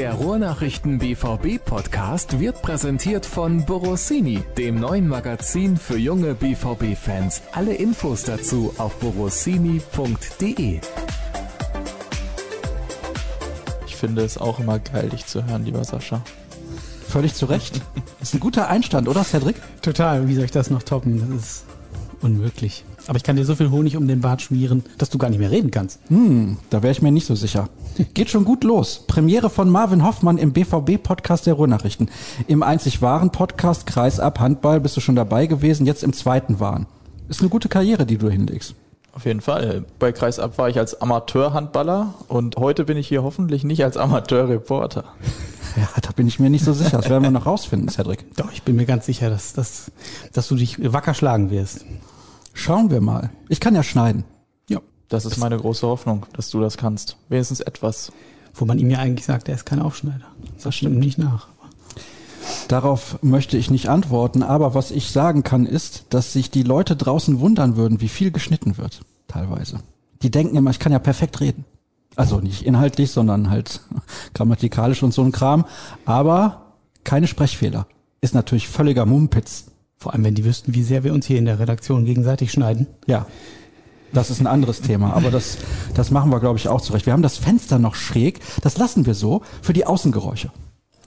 Der Ruhrnachrichten BVB Podcast wird präsentiert von Borossini, dem neuen Magazin für junge BVB Fans. Alle Infos dazu auf borossini.de. Ich finde es auch immer geil, dich zu hören, lieber Sascha. Völlig zu Recht. Das ist ein guter Einstand, oder Cedric? Total. Wie soll ich das noch toppen? Das ist unmöglich. Aber ich kann dir so viel Honig um den Bart schmieren, dass du gar nicht mehr reden kannst. Hm, da wäre ich mir nicht so sicher. Geht schon gut los. Premiere von Marvin Hoffmann im BVB-Podcast der Ruhrnachrichten. Im einzig wahren Podcast Kreisab Handball bist du schon dabei gewesen, jetzt im zweiten Waren. Ist eine gute Karriere, die du hinlegst. Auf jeden Fall. Bei Kreisab war ich als Amateurhandballer und heute bin ich hier hoffentlich nicht als Amateurreporter. Ja, da bin ich mir nicht so sicher. Das werden wir noch rausfinden, Cedric. Doch, ich bin mir ganz sicher, dass, dass, dass du dich wacker schlagen wirst. Schauen wir mal. Ich kann ja schneiden. Ja. Das ist meine große Hoffnung, dass du das kannst. Wenigstens etwas. Wo man ihm ja eigentlich sagt, er ist kein Aufschneider. Das stimmt nicht nach. Darauf möchte ich nicht antworten, aber was ich sagen kann, ist, dass sich die Leute draußen wundern würden, wie viel geschnitten wird, teilweise. Die denken immer, ich kann ja perfekt reden. Also nicht inhaltlich, sondern halt grammatikalisch und so ein Kram. Aber keine Sprechfehler. Ist natürlich völliger Mumpitz. Vor allem, wenn die wüssten, wie sehr wir uns hier in der Redaktion gegenseitig schneiden. Ja. Das ist ein anderes Thema, aber das, das machen wir, glaube ich, auch zurecht. Wir haben das Fenster noch schräg, das lassen wir so für die Außengeräusche.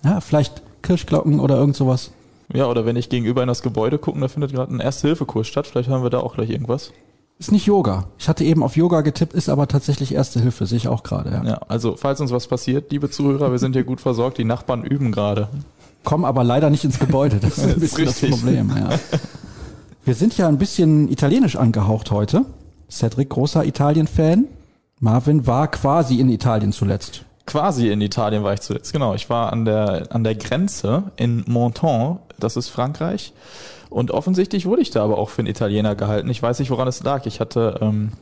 Ja, vielleicht Kirchglocken oder irgend sowas. Ja, oder wenn ich gegenüber in das Gebäude gucke, da findet gerade ein Erste-Hilfe-Kurs statt. Vielleicht hören wir da auch gleich irgendwas. Ist nicht Yoga. Ich hatte eben auf Yoga getippt, ist aber tatsächlich Erste Hilfe, sehe ich auch gerade. Ja. Ja, also falls uns was passiert, liebe Zuhörer, wir sind hier gut versorgt. Die Nachbarn üben gerade. Kommen aber leider nicht ins Gebäude. Das ist ein Das bisschen das richtig. Problem. Ja. Wir sind ja ein bisschen italienisch angehaucht heute. Cedric, großer Italien-Fan. Marvin war quasi in Italien zuletzt. Quasi in Italien war ich zuletzt. Genau, ich war an der, an der Grenze in Monton, das ist Frankreich. Und offensichtlich wurde ich da aber auch für einen Italiener gehalten. Ich weiß nicht, woran es lag. Ich hatte, ähm,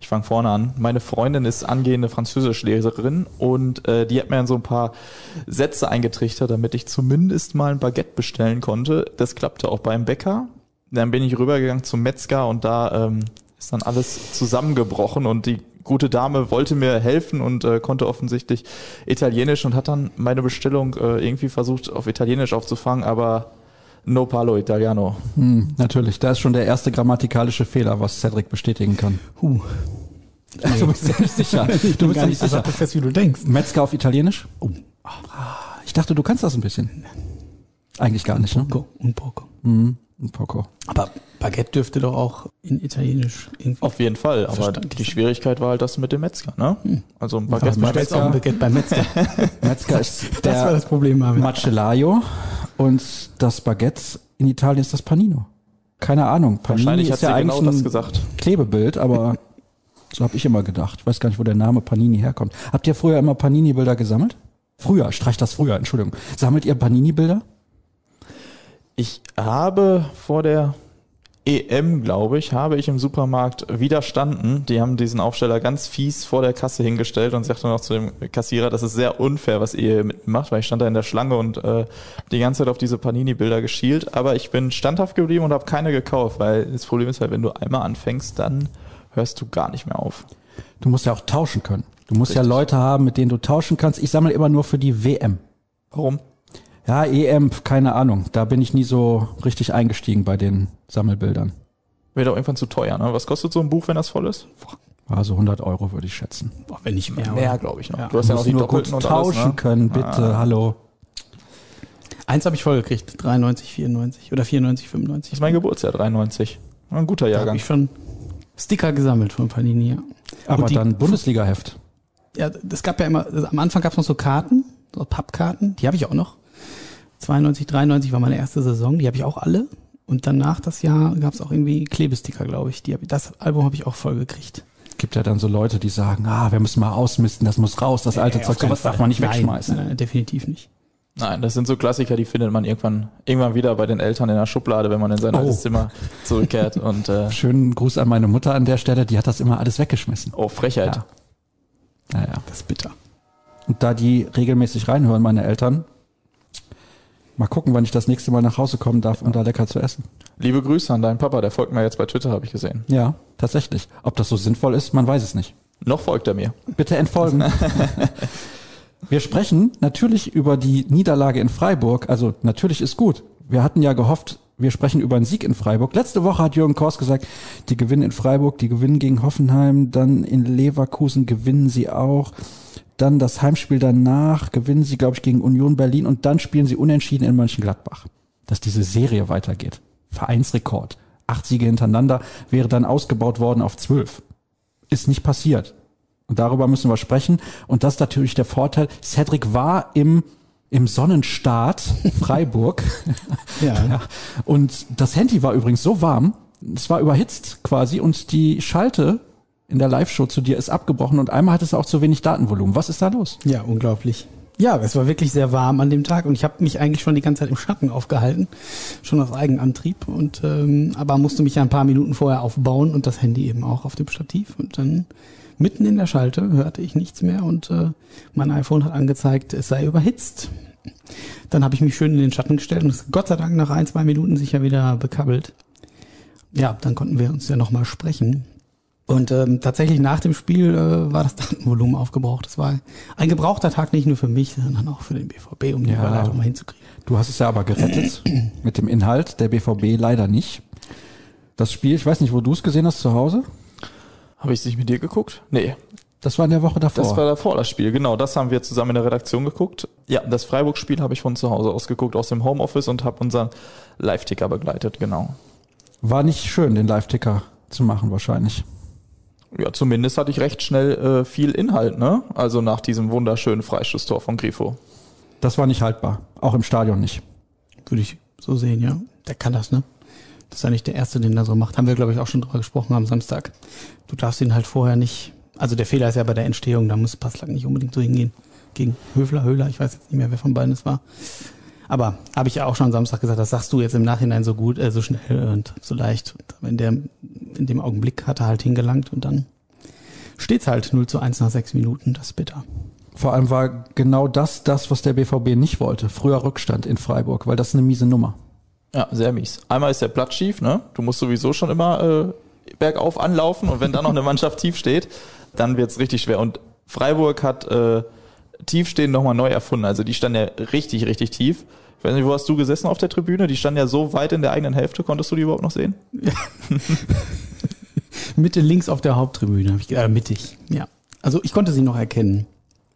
ich fange vorne an. Meine Freundin ist angehende Französischlehrerin und äh, die hat mir dann so ein paar Sätze eingetrichtert, damit ich zumindest mal ein Baguette bestellen konnte. Das klappte auch beim Bäcker. Dann bin ich rübergegangen zum Metzger und da ähm, ist dann alles zusammengebrochen und die gute Dame wollte mir helfen und äh, konnte offensichtlich Italienisch und hat dann meine Bestellung äh, irgendwie versucht auf Italienisch aufzufangen, aber no parlo italiano. Hm, natürlich, da ist schon der erste grammatikalische Fehler, was Cedric bestätigen kann. Huh. Du bist ja nicht sicher. Ich Du bist ja nicht sicher. fest, wie du denkst. Metzger auf Italienisch? Oh. Ich dachte, du kannst das ein bisschen. Eigentlich gar nicht, ne? Poco, un poco. Mhm. Ein Poco. Aber Baguette dürfte doch auch in Italienisch irgendwie. Auf jeden Fall, aber die Schwierigkeit war halt das mit dem Metzger, ne? Also ein Baguette du beim bestellst auch ein Metzger. Baguette beim Metzger. Metzger ist Das war der das Problem, Marvin. Macellaio und das Baguette in Italien ist das Panino. Keine Ahnung. Panini Wahrscheinlich hat ist ja genau eigentlich das ein gesagt. Klebebild, aber so habe ich immer gedacht. Ich weiß gar nicht, wo der Name Panini herkommt. Habt ihr früher immer Panini-Bilder gesammelt? Früher, streich das früher, Entschuldigung. Sammelt ihr Panini-Bilder? Ich habe vor der EM, glaube ich, habe ich im Supermarkt widerstanden. Die haben diesen Aufsteller ganz fies vor der Kasse hingestellt und sagte noch zu dem Kassierer, das ist sehr unfair, was ihr hier mitmacht, weil ich stand da in der Schlange und äh, die ganze Zeit auf diese Panini-Bilder geschielt. Aber ich bin standhaft geblieben und habe keine gekauft, weil das Problem ist halt, wenn du einmal anfängst, dann hörst du gar nicht mehr auf. Du musst ja auch tauschen können. Du musst ja Richtig. Leute haben, mit denen du tauschen kannst. Ich sammle immer nur für die WM. Warum? Ja, EM, keine Ahnung. Da bin ich nie so richtig eingestiegen bei den Sammelbildern. Wird auch irgendwann zu teuer, ne? Was kostet so ein Buch, wenn das voll ist? War so 100 Euro, würde ich schätzen. Boah, wenn nicht mehr. Mehr, glaube ich noch. Ja. Du hast ja noch die nur gut Doppelten und tauschen alles, ne? können, bitte. Ah. Hallo. Eins habe ich voll gekriegt. 93, 94 oder 94, 95. Das ist mein Geburtsjahr, 93. Ein guter Da habe Jahrgang. ich schon Sticker gesammelt von Panini. Ja. Aber die- dann Bundesliga-Heft. Ja, es gab ja immer, also am Anfang gab es noch so Karten, so Pappkarten, die habe ich auch noch. 92, 93 war meine erste Saison, die habe ich auch alle. Und danach das Jahr gab es auch irgendwie Klebesticker, glaube ich. Die hab. Das Album habe ich auch voll gekriegt. Gibt ja dann so Leute, die sagen, ah, wir müssen mal ausmisten, das muss raus, das alte Äh, Zeug, sowas darf man nicht Nein, wegschmeißen. Nein, nein, definitiv nicht. Nein, das sind so Klassiker, die findet man irgendwann, irgendwann wieder bei den Eltern in der Schublade, wenn man in sein Oh. altes Zimmer zurückkehrt. Und äh, Schönen Gruß an meine Mutter an der Stelle, die hat das immer alles weggeschmissen. oh, Frechheit. Ja. Naja. Das ist bitter. Und da die regelmäßig reinhören, meine Eltern, mal gucken, wann ich das nächste Mal nach Hause kommen darf, um da lecker zu essen. Liebe Grüße an deinen Papa, der folgt mir jetzt bei Twitter, habe ich gesehen. Ja, tatsächlich. Ob das so sinnvoll ist, man weiß es nicht. Noch folgt er mir. Bitte entfolgen. Wir sprechen natürlich über die Niederlage in Freiburg. Also natürlich ist gut. Wir hatten ja gehofft, wir sprechen über einen Sieg in Freiburg. Letzte Woche hat Jürgen Kors gesagt, die gewinnen in Freiburg, die gewinnen gegen Hoffenheim, dann in Leverkusen gewinnen sie auch. Dann das Heimspiel danach gewinnen sie, glaube ich, gegen Union Berlin und dann spielen sie unentschieden in Mönchengladbach. Dass diese Serie weitergeht. Vereinsrekord. Acht Siege hintereinander wäre dann ausgebaut worden auf zwölf. Ist nicht passiert. Und darüber müssen wir sprechen. Und das ist natürlich der Vorteil. Cedric war im im Sonnenstaat Freiburg. Ja. ja. Und das Handy war übrigens so warm, es war überhitzt quasi und die Schalte in der Live-Show zu dir ist abgebrochen und einmal hat es auch zu wenig Datenvolumen. Was ist da los? Ja, unglaublich. Ja, es war wirklich sehr warm an dem Tag und ich habe mich eigentlich schon die ganze Zeit im Schatten aufgehalten, schon aus Eigenantrieb und ähm, aber musste mich ja ein paar Minuten vorher aufbauen und das Handy eben auch auf dem Stativ und dann mitten in der Schalte hörte ich nichts mehr und äh, mein iPhone hat angezeigt, es sei überhitzt. Dann habe ich mich schön in den Schatten gestellt und Gott sei Dank nach ein, zwei Minuten sicher wieder bekabbelt. Ja, dann konnten wir uns ja nochmal sprechen. Und ähm, tatsächlich nach dem Spiel äh, war das Datenvolumen aufgebraucht. Das war ein gebrauchter Tag nicht nur für mich, sondern auch für den BVB, um die Ja. Überleitung mal hinzukriegen. Du hast es ja aber gerettet mit dem Inhalt, der BVB leider nicht. Das Spiel, ich weiß nicht, wo du es gesehen hast zu Hause. Habe ich es nicht mit dir geguckt? Nee, Das war in der Woche davor. das war davor das Spiel. Genau, das haben wir zusammen in der Redaktion geguckt. Ja, das Freiburg-Spiel habe ich von zu Hause aus geguckt, aus dem Homeoffice und habe unseren Live-Ticker begleitet, genau. war nicht schön, den Live-Ticker zu machen wahrscheinlich. Ja, zumindest hatte ich recht schnell äh, viel Inhalt, ne? Also nach diesem wunderschönen Freistoßtor von Grifo. Das war nicht haltbar. Auch im Stadion nicht. Würde ich so sehen, ja. Der kann das, ne? Das ist ja nicht der Erste, den er so macht. Haben wir, glaube ich, auch schon drüber gesprochen am Samstag. Du darfst ihn halt vorher nicht. Also der Fehler ist ja bei der Entstehung, da muss Passlack nicht unbedingt so hingehen. Gegen Höfler, Höhler, ich weiß jetzt nicht mehr, wer von beiden es war. Aber habe ich ja auch schon am Samstag gesagt, das sagst du jetzt im Nachhinein so gut, äh, so schnell und so leicht. Und in, der, in dem Augenblick hat er halt hingelangt und dann steht's halt 0 zu 1 nach sechs Minuten. Das ist bitter. Vor allem war genau das das, was der BVB nicht wollte. Früher Rückstand in Freiburg, weil das ist eine miese Nummer. Ja, sehr mies. Einmal ist der Platz schief, ne? Du musst sowieso schon immer äh, bergauf anlaufen und wenn dann noch eine Mannschaft tief steht, dann wird's richtig schwer. Und Freiburg hat äh, Tiefstehen nochmal neu erfunden. Also die standen ja richtig, richtig tief. Ich weiß nicht, wo hast du gesessen auf der Tribüne? Die standen ja so weit in der eigenen Hälfte. Konntest du die überhaupt noch sehen? Mitte links auf der Haupttribüne, ich, äh, mittig, ja. Also ich konnte sie noch erkennen.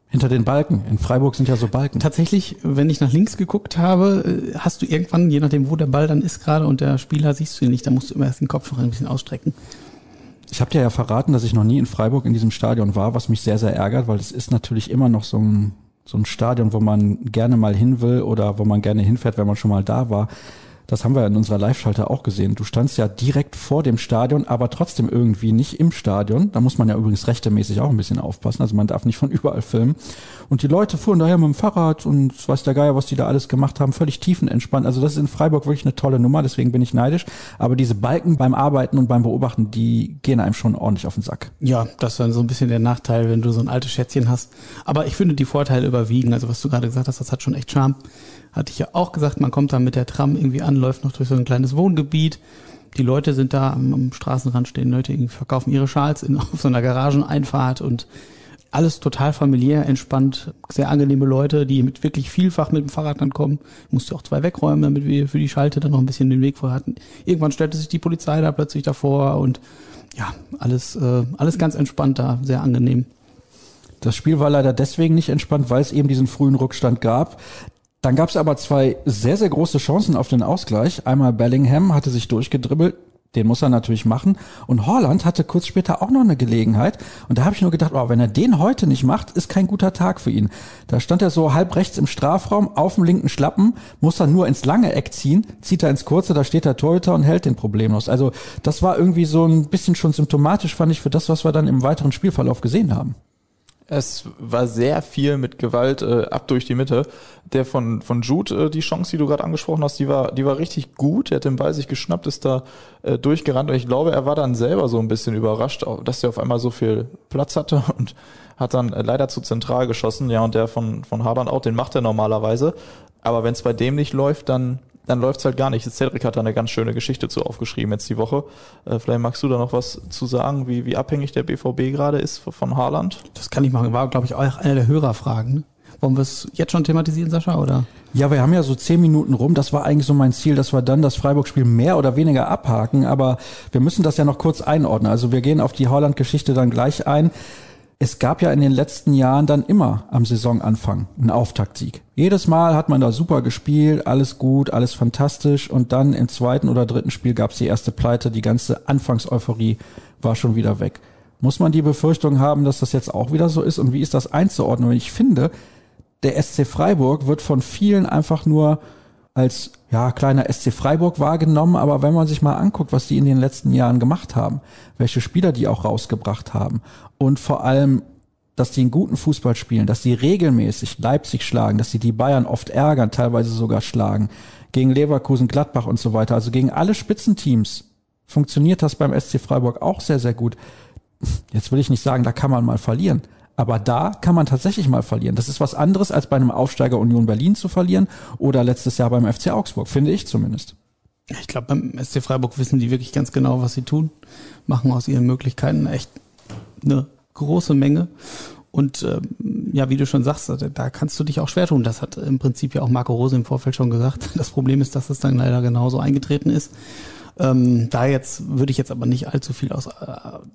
Hinter den Balken. In Freiburg sind ja so Balken. Tatsächlich, wenn ich nach links geguckt habe, äh, hast du irgendwann, je nachdem, wo der Ball dann ist gerade und der Spieler siehst du ihn nicht, da musst du immer erst den Kopf noch ein bisschen ausstrecken. Ich habe dir ja verraten, dass ich noch nie in Freiburg in diesem Stadion war, was mich sehr, sehr ärgert, weil es ist natürlich immer noch so ein, so ein Stadion, wo man gerne mal hin will oder wo man gerne hinfährt, wenn man schon mal da war. Das haben wir ja in unserer Live-Schalter auch gesehen. Du standst ja direkt vor dem Stadion, aber trotzdem irgendwie nicht im Stadion. Da muss man ja übrigens rechtemäßig auch ein bisschen aufpassen. Also man darf nicht von überall filmen. Und die Leute fuhren daher mit dem Fahrrad und weiß der Geier, was die da alles gemacht haben, völlig tiefenentspannt. Also das ist in Freiburg wirklich eine tolle Nummer, deswegen bin ich neidisch. Aber diese Balken beim Arbeiten und beim Beobachten, die gehen einem schon ordentlich auf den Sack. Ja, das ist dann so ein bisschen der Nachteil, wenn du so ein altes Schätzchen hast. Aber ich finde, die Vorteile überwiegen. Also was du gerade gesagt hast, das hat schon echt Charme. Hatte ich ja auch gesagt, man kommt da mit der Tram irgendwie an, läuft noch durch so ein kleines Wohngebiet. Die Leute sind da am, am Straßenrand stehen, Leute irgendwie verkaufen ihre Schals in, auf so einer Garageneinfahrt und alles total familiär, entspannt, sehr angenehme Leute, die mit wirklich vielfach mit dem Fahrrad dann kommen. Musste auch zwei wegräumen, damit wir für die Schalte dann noch ein bisschen den Weg vor hatten. Irgendwann stellte sich die Polizei da plötzlich davor und ja, alles, äh, alles ganz entspannt da, sehr angenehm. Das Spiel war leider deswegen nicht entspannt, weil es eben diesen frühen Rückstand gab. Dann gab es aber zwei sehr, sehr große Chancen auf den Ausgleich. Einmal Bellingham hatte sich durchgedribbelt, den muss er natürlich machen. Und Holland hatte kurz später auch noch eine Gelegenheit. Und da habe ich nur gedacht, oh, wenn er den heute nicht macht, ist kein guter Tag für ihn. Da stand er so halb rechts im Strafraum, auf dem linken Schlappen, muss er nur ins lange Eck ziehen, zieht er ins kurze, da steht der Torhüter und hält den problemlos. Also das war irgendwie so ein bisschen schon symptomatisch, fand ich, für das, was wir dann im weiteren Spielverlauf gesehen haben. Es war sehr viel mit Gewalt äh, ab durch die Mitte. Der von, von Jude, äh, die Chance, die du gerade angesprochen hast, die war, die war richtig gut. Er hat den Ball sich geschnappt, ist da äh, durchgerannt und ich glaube, er war dann selber so ein bisschen überrascht, dass er auf einmal so viel Platz hatte und hat dann äh, leider zu zentral geschossen. Ja, und der von, von Haaland auch, den macht er normalerweise. Aber wenn es bei dem nicht läuft, dann dann läuft's halt gar nicht. Cedric hat da eine ganz schöne Geschichte zu aufgeschrieben jetzt die Woche. Äh, vielleicht magst du da noch was zu sagen, wie, wie abhängig der BVB gerade ist von Haaland? Das kann ich machen. War, glaube ich, auch eine der Hörerfragen. ne? Wollen wir es jetzt schon thematisieren, Sascha, oder? Ja, wir haben ja so zehn Minuten rum. Das war eigentlich so mein Ziel, dass wir dann das Freiburg-Spiel mehr oder weniger abhaken. Aber wir müssen das ja noch kurz einordnen. Also wir gehen auf die Holland-Geschichte dann gleich ein. Es gab ja in den letzten Jahren dann immer am Saisonanfang einen Auftaktsieg. Jedes Mal hat man da super gespielt, alles gut, alles fantastisch. Und dann im zweiten oder dritten Spiel gab es die erste Pleite. Die ganze Anfangseuphorie war schon wieder weg. Muss man die Befürchtung haben, dass das jetzt auch wieder so ist? Und wie ist das einzuordnen? Und ich finde, der SC Freiburg wird von vielen einfach nur als ja, kleiner SC Freiburg wahrgenommen, aber wenn man sich mal anguckt, was die in den letzten Jahren gemacht haben, welche Spieler die auch rausgebracht haben und vor allem, dass die einen guten Fußball spielen, dass sie regelmäßig Leipzig schlagen, dass sie die Bayern oft ärgern, teilweise sogar schlagen, gegen Leverkusen, Gladbach und so weiter, also gegen alle Spitzenteams funktioniert das beim SC Freiburg auch sehr, sehr gut. Jetzt will ich nicht sagen, da kann man mal verlieren, aber da kann man tatsächlich mal verlieren. Das ist was anderes, als bei einem Aufsteiger Union Berlin zu verlieren oder letztes Jahr beim FC Augsburg, finde ich zumindest. Ich glaube, beim SC Freiburg wissen die wirklich ganz genau, was sie tun, machen aus ihren Möglichkeiten echt eine große Menge. Und ähm, ja, wie du schon sagst, da kannst du dich auch schwer tun. Das hat im Prinzip ja auch Marco Rose im Vorfeld schon gesagt. Das Problem ist, dass es dann leider genauso eingetreten ist. Ähm, da jetzt würde ich jetzt aber nicht allzu viel aus äh,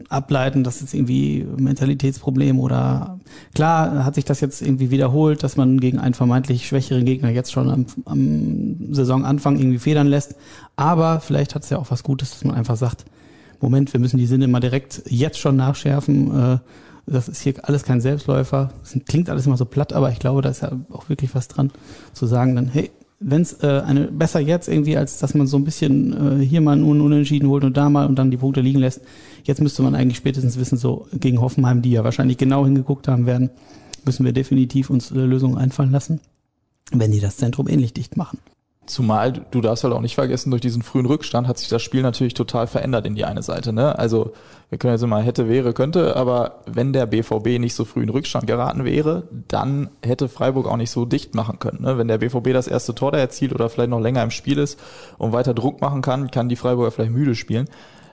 ableiten, dass jetzt irgendwie Mentalitätsproblem oder klar hat sich das jetzt irgendwie wiederholt, dass man gegen einen vermeintlich schwächeren Gegner jetzt schon am, am Saisonanfang irgendwie federn lässt. Aber vielleicht hat es ja auch was Gutes, dass man einfach sagt, Moment, wir müssen die Sinne mal direkt jetzt schon nachschärfen. Äh, das ist hier alles kein Selbstläufer. Das klingt alles immer so platt, aber ich glaube, da ist ja auch wirklich was dran, zu sagen dann, hey, wenn es äh, eine besser jetzt irgendwie, als dass man so ein bisschen äh, hier mal einen Unentschieden holt und da mal und dann die Punkte liegen lässt. Jetzt müsste man eigentlich spätestens wissen, so gegen Hoffenheim, die ja wahrscheinlich genau hingeguckt haben werden, müssen wir definitiv uns äh, Lösungen einfallen lassen, wenn die das Zentrum ähnlich dicht machen. Zumal du darfst halt auch nicht vergessen, durch diesen frühen Rückstand hat sich das Spiel natürlich total verändert in die eine Seite. Ne? Also wir können jetzt immer hätte, wäre, könnte, aber wenn der BVB nicht so früh in Rückstand geraten wäre, dann hätte Freiburg auch nicht so dicht machen können. Ne? Wenn der BVB das erste Tor da erzielt oder vielleicht noch länger im Spiel ist und weiter Druck machen kann, kann die Freiburger vielleicht müde spielen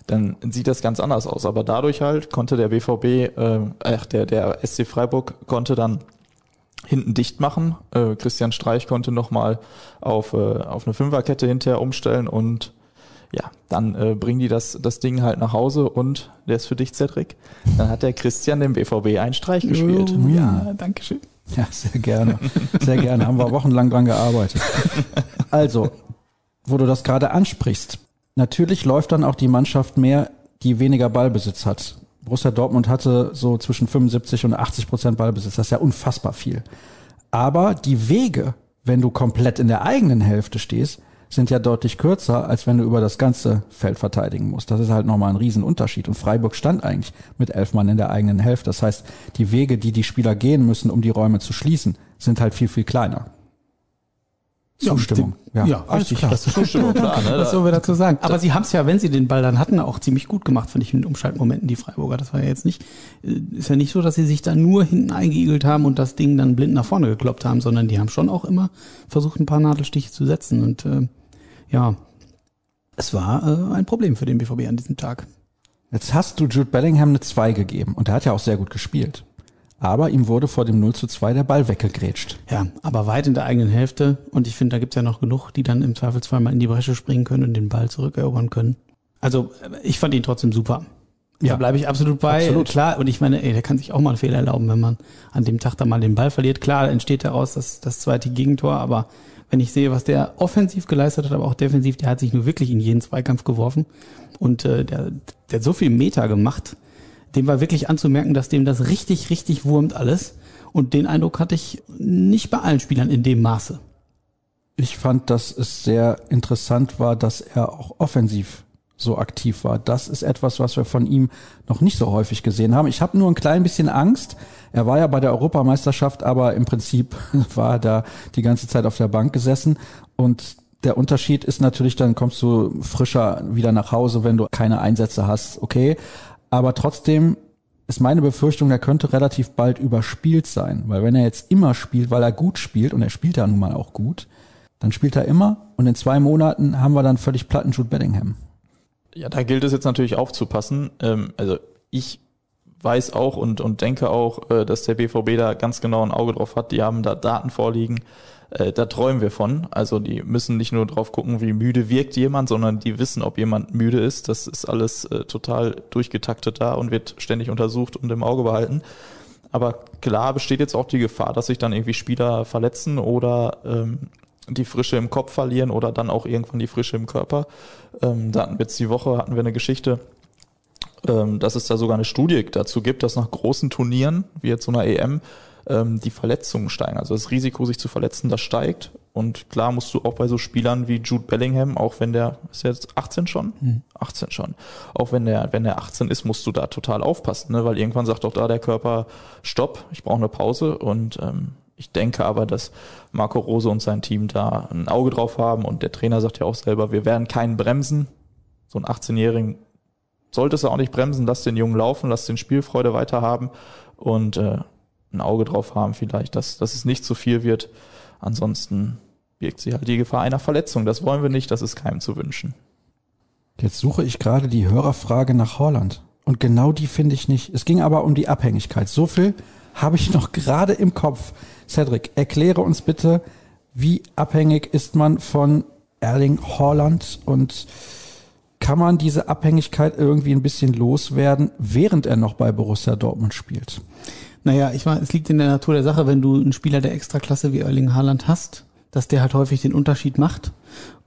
dann sieht das ganz anders aus. Aber dadurch halt konnte der BVB, äh, ach, der, der SC Freiburg konnte dann hinten dicht machen. Äh, Christian Streich konnte nochmal auf, äh, auf eine Fünferkette hinterher umstellen und ja, dann äh, bringen die das, das Ding halt nach Hause und der ist für dich, Cedric. Dann hat der Christian dem BVB einen Streich gespielt. Oh, ja, danke schön. Ja, sehr gerne. Sehr gerne. Haben wir wochenlang dran gearbeitet. Also, wo du das gerade ansprichst. Natürlich läuft dann auch die Mannschaft mehr, die weniger Ballbesitz hat. Borussia Dortmund hatte so zwischen 75 und 80 Prozent Ballbesitz. Das ist ja unfassbar viel. Aber die Wege, wenn du komplett in der eigenen Hälfte stehst, sind ja deutlich kürzer, als wenn du über das ganze Feld verteidigen musst. Das ist halt nochmal ein Riesenunterschied. Und Freiburg stand eigentlich mit elf Mann in der eigenen Hälfte. Das heißt, die Wege, die die Spieler gehen müssen, um die Räume zu schließen, sind halt viel, viel kleiner. Zustimmung. Ja, ja, alles klar. Das ist Zustimmung, klar. Ne? Was sollen wir dazu sagen? Aber sie haben es ja, wenn sie den Ball dann hatten, auch ziemlich gut gemacht, finde ich, in Umschaltmomenten, die Freiburger. Das war ja jetzt nicht, äh, ist ja nicht so, dass sie sich da nur hinten eingeigelt haben und das Ding dann blind nach vorne gekloppt haben, sondern die haben schon auch immer versucht, ein paar Nadelstiche zu setzen. Und äh, ja, es war äh, ein Problem für den BVB an diesem Tag. Jetzt hast du Jude Bellingham eine 2 gegeben und er hat ja auch sehr gut gespielt aber ihm wurde vor dem 0 zu 2 der Ball weggegrätscht. Ja, aber weit in der eigenen Hälfte. Und ich finde, da gibt's ja noch genug, die dann im Zweifelsfall mal in die Bresche springen können und den Ball zurückerobern können. Also ich fand ihn trotzdem super. Ja, da bleibe ich absolut bei. Absolut. Klar, und ich meine, ey, der kann sich auch mal einen Fehler erlauben, wenn man an dem Tag da mal den Ball verliert. Klar, entsteht daraus das, das zweite Gegentor, aber wenn ich sehe, was der offensiv geleistet hat, aber auch defensiv, der hat sich nur wirklich in jeden Zweikampf geworfen und äh, der, der hat so viel Meter gemacht dem war wirklich anzumerken, dass dem das richtig, richtig wurmt alles. Und den Eindruck hatte ich nicht bei allen Spielern in dem Maße. Ich fand, dass es sehr interessant war, dass er auch offensiv so aktiv war. Das ist etwas, was wir von ihm noch nicht so häufig gesehen haben. Ich habe nur ein klein bisschen Angst. Er war ja bei der Europameisterschaft, aber im Prinzip war er da die ganze Zeit auf der Bank gesessen. Und der Unterschied ist natürlich, dann kommst du frischer wieder nach Hause, wenn du keine Einsätze hast. Okay, aber trotzdem ist meine Befürchtung, er könnte relativ bald überspielt sein. Weil wenn er jetzt immer spielt, weil er gut spielt, und er spielt ja nun mal auch gut, dann spielt er immer und in zwei Monaten haben wir dann völlig platten Jude Bellingham. Ja, da gilt es jetzt natürlich aufzupassen. Ähm, also ich weiß auch und, und denke auch, äh, dass der BVB da ganz genau ein Auge drauf hat. Die haben da Daten vorliegen. Äh, da träumen wir von. Also die müssen nicht nur drauf gucken, wie müde wirkt jemand, sondern die wissen, ob jemand müde ist. Das ist alles äh, total durchgetaktet da und wird ständig untersucht und im Auge behalten. Aber klar besteht jetzt auch die Gefahr, dass sich dann irgendwie Spieler verletzen oder ähm, die Frische im Kopf verlieren oder dann auch irgendwann die Frische im Körper. Ähm, da hatten wir jetzt die Woche, hatten wir eine Geschichte, ähm, dass es da sogar eine Studie dazu gibt, dass nach großen Turnieren, wie jetzt so einer EM, ähm, die Verletzungen steigen. Also das Risiko, sich zu verletzen, das steigt. Und klar musst du auch bei so Spielern wie Jude Bellingham, auch wenn der, ist jetzt 18 schon? Mhm. 18 schon. Auch wenn der, wenn der 18 ist, musst du da total aufpassen, ne? weil irgendwann sagt doch da der Körper, stopp, ich brauche eine Pause und ähm, ich denke aber, dass Marco Rose und sein Team da ein Auge drauf haben und der Trainer sagt ja auch selber, wir werden keinen bremsen. So einen 18-Jährigen solltest du auch nicht bremsen, lass den Jungen laufen, lass den Spielfreude weiter haben und äh, ein Auge drauf haben vielleicht, dass, dass es nicht zu viel wird. Ansonsten birgt sie halt die Gefahr einer Verletzung. Das wollen wir nicht, das ist keinem zu wünschen. Jetzt suche ich gerade die Hörerfrage nach Holland. Und genau die finde ich nicht. Es ging aber um die Abhängigkeit. So viel habe ich noch gerade im Kopf. Cedric, erkläre uns bitte, wie abhängig ist man von Erling Haaland und kann man diese Abhängigkeit irgendwie ein bisschen loswerden, während er noch bei Borussia Dortmund spielt? Naja, ich meine, es liegt in der Natur der Sache, wenn du einen Spieler der Extraklasse wie Erling Haaland hast, dass der halt häufig den Unterschied macht.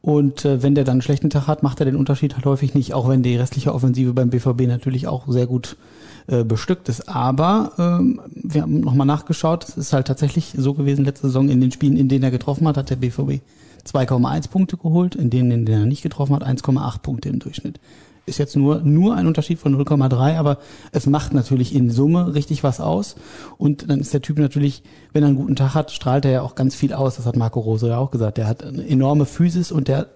Und äh, wenn der dann einen schlechten Tag hat, macht er den Unterschied halt häufig nicht, auch wenn die restliche Offensive beim BVB natürlich auch sehr gut äh, bestückt ist. Aber ähm, wir haben nochmal nachgeschaut, es ist halt tatsächlich so gewesen, letzte Saison in den Spielen, in denen er getroffen hat, hat der BVB 2,1 Punkte geholt, in denen, in denen er nicht getroffen hat, 1,8 Punkte im Durchschnitt. Ist jetzt nur, nur ein Unterschied von 0,3, aber es macht natürlich in Summe richtig was aus. Und dann ist der Typ natürlich, wenn er einen guten Tag hat, strahlt er ja auch ganz viel aus. Das hat Marco Rose ja auch gesagt. Der hat eine enorme Physis und der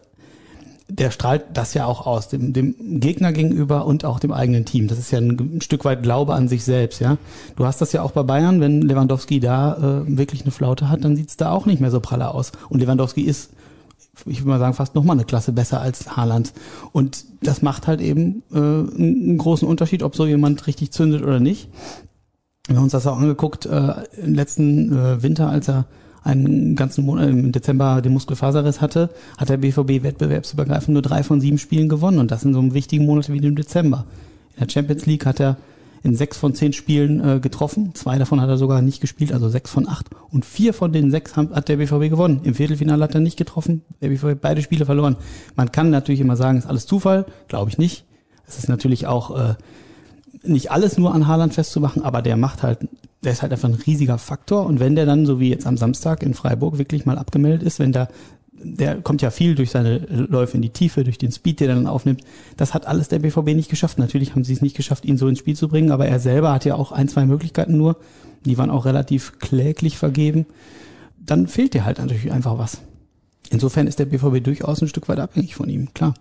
der strahlt das ja auch aus, dem, dem Gegner gegenüber und auch dem eigenen Team. Das ist ja ein, Stück weit Glaube an sich selbst, ja. Du hast das ja auch bei Bayern, wenn Lewandowski da äh, wirklich eine Flaute hat, dann sieht's da auch nicht mehr so praller aus. Und Lewandowski ist, ich würde mal sagen, fast nochmal eine Klasse besser als Haaland. Und das macht halt eben äh, einen großen Unterschied, ob so jemand richtig zündet oder nicht. Wir haben uns das auch angeguckt, äh, im letzten äh, Winter, als er einen ganzen Monat im Dezember den Muskelfaserriss hatte, hat der BVB wettbewerbsübergreifend nur drei von sieben Spielen gewonnen und das in so einem wichtigen Monat wie dem Dezember. In der Champions League hat er in sechs von zehn Spielen äh, getroffen. Zwei davon hat er sogar nicht gespielt, also sechs von acht. Und vier von den sechs hat der BVB gewonnen. Im Viertelfinale hat er nicht getroffen. Der BVB beide Spiele verloren. Man kann natürlich immer sagen, ist alles Zufall. Glaube ich nicht. Es ist natürlich auch äh, nicht alles nur an Haaland festzumachen, aber der macht halt der ist halt einfach ein riesiger Faktor. Und wenn der dann, so wie jetzt am Samstag in Freiburg, wirklich mal abgemeldet ist, wenn der, der kommt ja viel durch seine Läufe in die Tiefe, durch den Speed, den er dann aufnimmt. Das hat alles der BVB nicht geschafft. Natürlich haben sie es nicht geschafft, ihn so ins Spiel zu bringen, aber er selber hat ja auch ein, zwei Möglichkeiten nur. Die waren auch relativ kläglich vergeben. Dann fehlt dir halt natürlich einfach was. Insofern ist der BVB durchaus ein Stück weit abhängig von ihm, klar.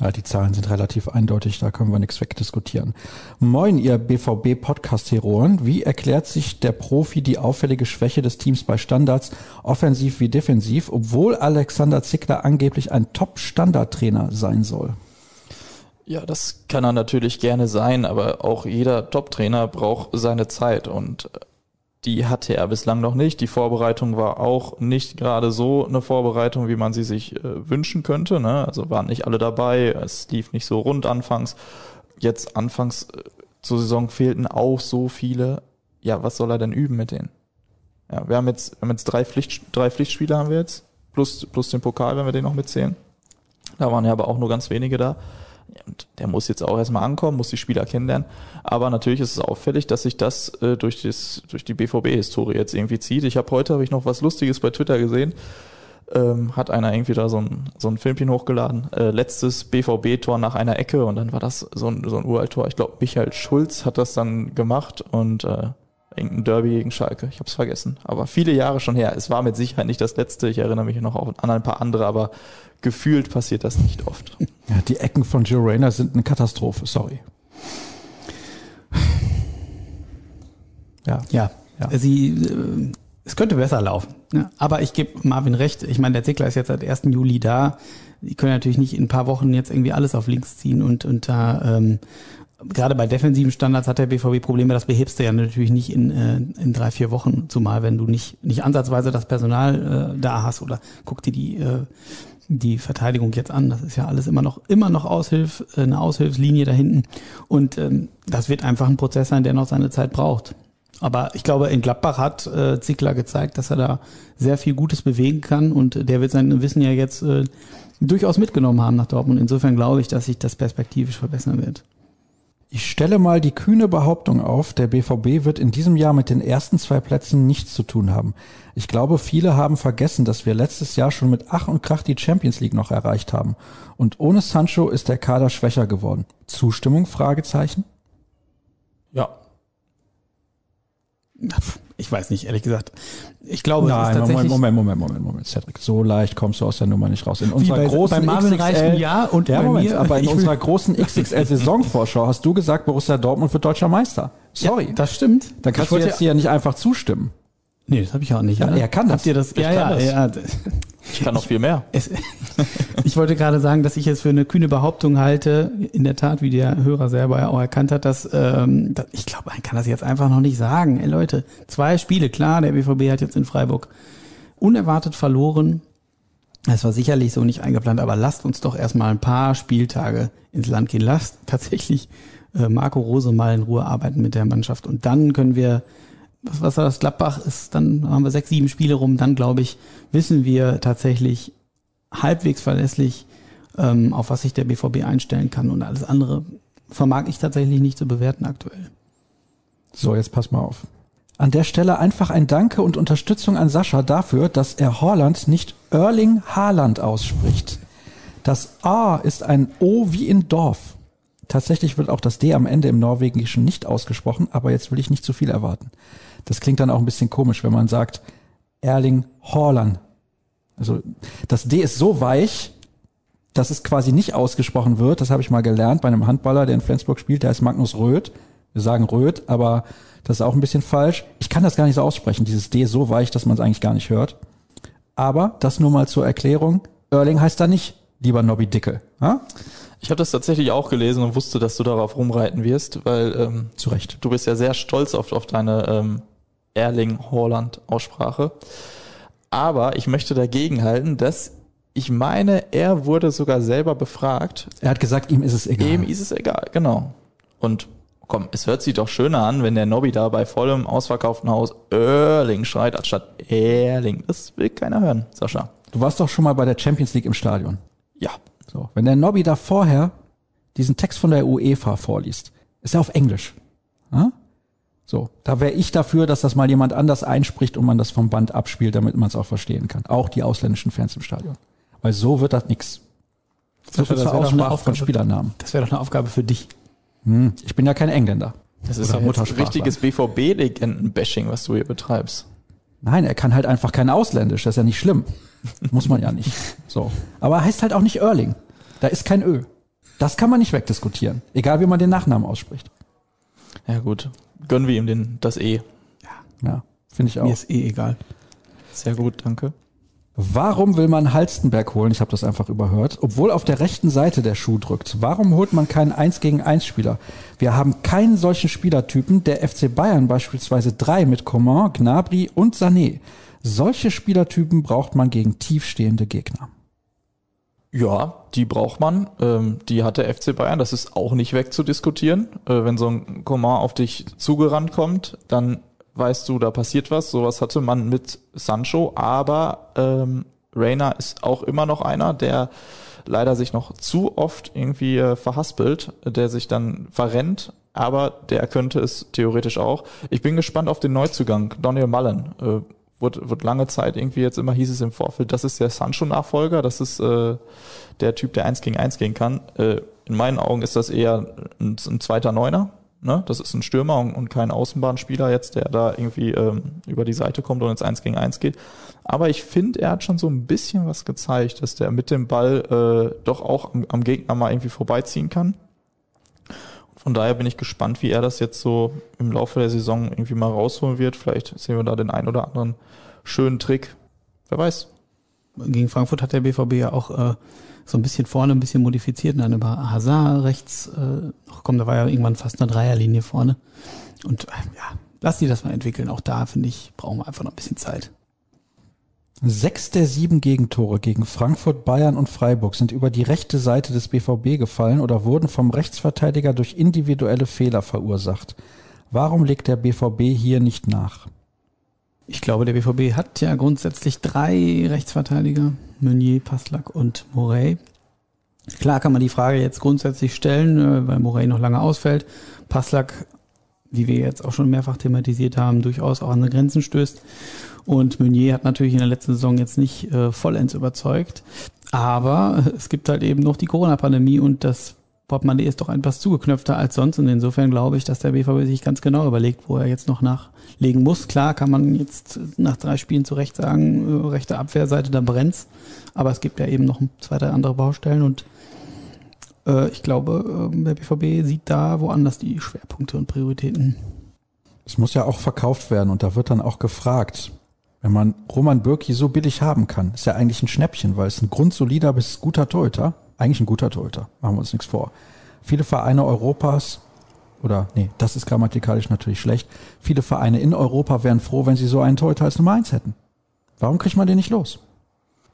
Ja, die Zahlen sind relativ eindeutig, da können wir nichts wegdiskutieren. Moin, ihr BVB-Podcast-Heroen. Wie erklärt sich der Profi die auffällige Schwäche des Teams bei Standards, offensiv wie defensiv, obwohl Alexander Zickler angeblich ein Top-Standardtrainer sein soll? Ja, das kann er natürlich gerne sein, aber auch jeder Top-Trainer braucht seine Zeit und die hatte er bislang noch nicht. Die Vorbereitung war auch nicht gerade so eine Vorbereitung, wie man sie sich äh, wünschen könnte. Ne? Also waren nicht alle dabei, es lief nicht so rund anfangs. Jetzt anfangs äh, zur Saison fehlten auch so viele. Ja, was soll er denn üben mit denen? Ja, wir haben jetzt, wir haben jetzt drei, Pflicht, drei Pflichtspiele haben wir jetzt, plus, plus den Pokal, wenn wir den noch mitzählen. Da waren ja aber auch nur ganz wenige da. Und der muss jetzt auch erstmal ankommen, muss die Spieler kennenlernen. Aber natürlich ist es auffällig, dass sich das äh, durch, das, durch die BVB-Historie jetzt irgendwie zieht. Ich habe heute habe ich noch was Lustiges bei Twitter gesehen. Ähm, hat einer irgendwie da so ein, so ein Filmchen hochgeladen. Äh, letztes BVB-Tor nach einer Ecke und dann war das so ein, so ein Uralt-Tor. Ich glaube, Michael Schulz hat das dann gemacht und äh, irgendein Derby gegen Schalke. Ich habe es vergessen. Aber viele Jahre schon her. Es war mit Sicherheit nicht das letzte. Ich erinnere mich noch an ein paar andere, aber gefühlt passiert das nicht oft. Ja, die Ecken von Joe Rayner sind eine Katastrophe. Sorry. Ja. Ja. ja. Sie, äh, es könnte besser laufen. Ne? Aber ich gebe Marvin recht. Ich meine, der Zickler ist jetzt seit 1. Juli da. Die können natürlich nicht in ein paar Wochen jetzt irgendwie alles auf links ziehen und, und da ähm, gerade bei defensiven Standards hat der BVB Probleme, das behebst du ja natürlich nicht in, äh, in drei, vier Wochen, zumal wenn du nicht, nicht ansatzweise das Personal äh, da hast oder guck dir die, äh, die Verteidigung jetzt an. Das ist ja alles immer noch, immer noch Aushilf, äh, eine Aushilfslinie da hinten. Und ähm, das wird einfach ein Prozess sein, der noch seine Zeit braucht. Aber ich glaube, in Gladbach hat äh, Zickler gezeigt, dass er da sehr viel Gutes bewegen kann und der wird sein Wissen ja jetzt äh, durchaus mitgenommen haben nach Dortmund. Insofern glaube ich, dass sich das perspektivisch verbessern wird. Ich stelle mal die kühne Behauptung auf, der BVB wird in diesem Jahr mit den ersten zwei Plätzen nichts zu tun haben. Ich glaube, viele haben vergessen, dass wir letztes Jahr schon mit Ach und Krach die Champions League noch erreicht haben. Und ohne Sancho ist der Kader schwächer geworden. Zustimmung? Fragezeichen? Ja, Ich weiß nicht, ehrlich gesagt. Ich glaube, es ist Nein, tatsächlich Moment, Moment, Moment, Moment, Moment, Cedric. So leicht kommst du aus der Nummer nicht raus. In unserer bei, großen bei Marvin reicht ein Jahr und ja, bei Moment, mir, aber in unserer großen XXL-Saisonvorschau hast du gesagt, Borussia Dortmund wird deutscher Meister. Sorry. Ja, das stimmt. Dann kannst du jetzt hier nicht einfach zustimmen. Nee, das habe ich auch nicht. Ja, er kann das. Habt ihr das? Ich ja, kann ja, das. ja. ich kann noch viel mehr. Es, ich wollte gerade sagen, dass ich es für eine kühne Behauptung halte, in der Tat, wie der Hörer selber ja auch erkannt hat, dass, ähm, dass ich glaube, man kann das jetzt einfach noch nicht sagen. Ey Leute, zwei Spiele, klar, der BVB hat jetzt in Freiburg unerwartet verloren. Das war sicherlich so nicht eingeplant, aber lasst uns doch erstmal ein paar Spieltage ins Land gehen. Lasst tatsächlich äh, Marco Rose mal in Ruhe arbeiten mit der Mannschaft und dann können wir was, was war das Gladbach ist, dann haben wir sechs, sieben Spiele rum, dann glaube ich, wissen wir tatsächlich halbwegs verlässlich, ähm, auf was sich der BVB einstellen kann und alles andere vermag ich tatsächlich nicht zu bewerten aktuell. So, jetzt pass mal auf. An der Stelle einfach ein Danke und Unterstützung an Sascha dafür, dass er Horland nicht Erling Haaland ausspricht. Das A ist ein O wie in Dorf. Tatsächlich wird auch das D am Ende im Norwegischen nicht ausgesprochen, aber jetzt will ich nicht zu viel erwarten. Das klingt dann auch ein bisschen komisch, wenn man sagt Erling Haaland. Also das D ist so weich, dass es quasi nicht ausgesprochen wird. Das habe ich mal gelernt bei einem Handballer, der in Flensburg spielt, der heißt Magnus Röth. Wir sagen Röth, aber das ist auch ein bisschen falsch. Ich kann das gar nicht so aussprechen. Dieses D ist so weich, dass man es eigentlich gar nicht hört. Aber das nur mal zur Erklärung. Erling heißt da nicht, lieber Nobby Dicke. Ha? Ich habe das tatsächlich auch gelesen und wusste, dass du darauf rumreiten wirst, weil ähm, Zu Recht. du bist ja sehr stolz auf, auf deine ähm, Erling Haaland Aussprache. Aber ich möchte dagegen halten, dass ich meine, er wurde sogar selber befragt. Er hat gesagt, ihm ist es egal. Ihm ist es egal, genau. Und komm, es hört sich doch schöner an, wenn der Nobby da bei vollem ausverkauften Haus Erling schreit, anstatt Erling. Das will keiner hören, Sascha. Du warst doch schon mal bei der Champions League im Stadion. Ja. So, wenn der Nobby da vorher diesen Text von der UEFA vorliest, ist er auf Englisch. Ja? So, da wäre ich dafür, dass das mal jemand anders einspricht und man das vom Band abspielt, damit man es auch verstehen kann. Auch die ausländischen Fans im Stadion. Weil so wird das nix. So Das viel wäre zur doch eine Aussprache von Aufgabe. Spielernamen. Das wäre doch eine Aufgabe für dich. Hm, ich bin ja kein Engländer. Das ist ja richtiges BVB-Legenden-Bashing, was du hier betreibst. Nein, er kann halt einfach kein Ausländisch. Das ist ja nicht schlimm. Muss man ja nicht. So. Aber er heißt halt auch nicht Erling. Da ist kein Ö. Das kann man nicht wegdiskutieren. Egal wie man den Nachnamen ausspricht. Ja gut, gönnen wir ihm den, das E. Ja, finde ich auch. Mir ist eh egal. Sehr gut, danke. Warum will man Halstenberg holen? Ich habe das einfach überhört. Obwohl auf der rechten Seite der Schuh drückt. Warum holt man keinen 1 gegen 1 Spieler? Wir haben keinen solchen Spielertypen. Der FC Bayern beispielsweise drei mit Coman, Gnabry und Sané. Solche Spielertypen braucht man gegen tiefstehende Gegner. Ja, die braucht man. Ähm, die hat der FC Bayern. Das ist auch nicht wegzudiskutieren. Äh, wenn so ein Coman auf dich zugerannt kommt, dann weißt du, da passiert was. Sowas hatte man mit Sancho. Aber ähm, Reina ist auch immer noch einer, der leider sich noch zu oft irgendwie äh, verhaspelt, der sich dann verrennt. Aber der könnte es theoretisch auch. Ich bin gespannt auf den Neuzugang, Daniel Mullen. Äh, wurde, wurde lange Zeit irgendwie jetzt immer hieß es im Vorfeld, das ist der Sancho-Nachfolger, das ist äh, der Typ, der eins gegen eins gehen kann. Äh, in meinen Augen ist das eher ein, ein zweiter Neuner. Ne? Das ist ein Stürmer und, und kein Außenbahnspieler jetzt, der da irgendwie ähm, über die Seite kommt und ins eins gegen eins geht. Aber ich finde, er hat schon so ein bisschen was gezeigt, dass der mit dem Ball äh, doch auch am, am Gegner mal irgendwie vorbeiziehen kann. Von daher bin ich gespannt, wie er das jetzt so im Laufe der Saison irgendwie mal rausholen wird. Vielleicht sehen wir da den einen oder anderen schönen Trick. Wer weiß. gegen Frankfurt hat der BVB ja auch äh, so ein bisschen vorne ein bisschen modifiziert und dann über Hazard rechts äh, noch kommen, da war ja irgendwann fast eine Dreierlinie vorne. Und äh, ja, lass die das mal entwickeln. Auch da, finde ich, brauchen wir einfach noch ein bisschen Zeit. Sechs der sieben Gegentore gegen Frankfurt, Bayern und Freiburg sind über die rechte Seite des BVB gefallen oder wurden vom Rechtsverteidiger durch individuelle Fehler verursacht. Warum legt der BVB hier nicht nach? Ich glaube, der BVB hat ja grundsätzlich drei Rechtsverteidiger, Meunier, Paslak und Morey. Klar kann man die Frage jetzt grundsätzlich stellen, äh, weil Morey noch lange ausfällt. Paslak, wie wir jetzt auch schon mehrfach thematisiert haben, durchaus auch an die Grenzen stößt. Und Meunier hat natürlich in der letzten Saison jetzt nicht äh, vollends überzeugt. Aber es gibt halt eben noch die Corona-Pandemie und das Portemonnaie ist doch etwas zugeknöpfter als sonst. Und insofern glaube ich, dass der BVB sich ganz genau überlegt, wo er jetzt noch nachlegen muss. Klar kann man jetzt nach drei Spielen zu Recht sagen, äh, rechte Abwehrseite, da brennt's. Aber es gibt ja eben noch zwei, drei andere Baustellen und ich glaube, äh, der BVB sieht da woanders die Schwerpunkte und Prioritäten. Es muss ja auch verkauft werden und da wird dann auch gefragt, wenn man Roman Bürki so billig haben kann, ist ja eigentlich ein Schnäppchen, weil es ein grundsolider bis guter Torhüter, eigentlich ein guter Torhüter, machen wir uns nichts vor. Viele Vereine Europas, oder nee, das ist grammatikalisch natürlich schlecht, viele Vereine in Europa wären froh, wenn sie so einen Torhüter als Nummer eins hätten. Warum kriegt man den nicht los?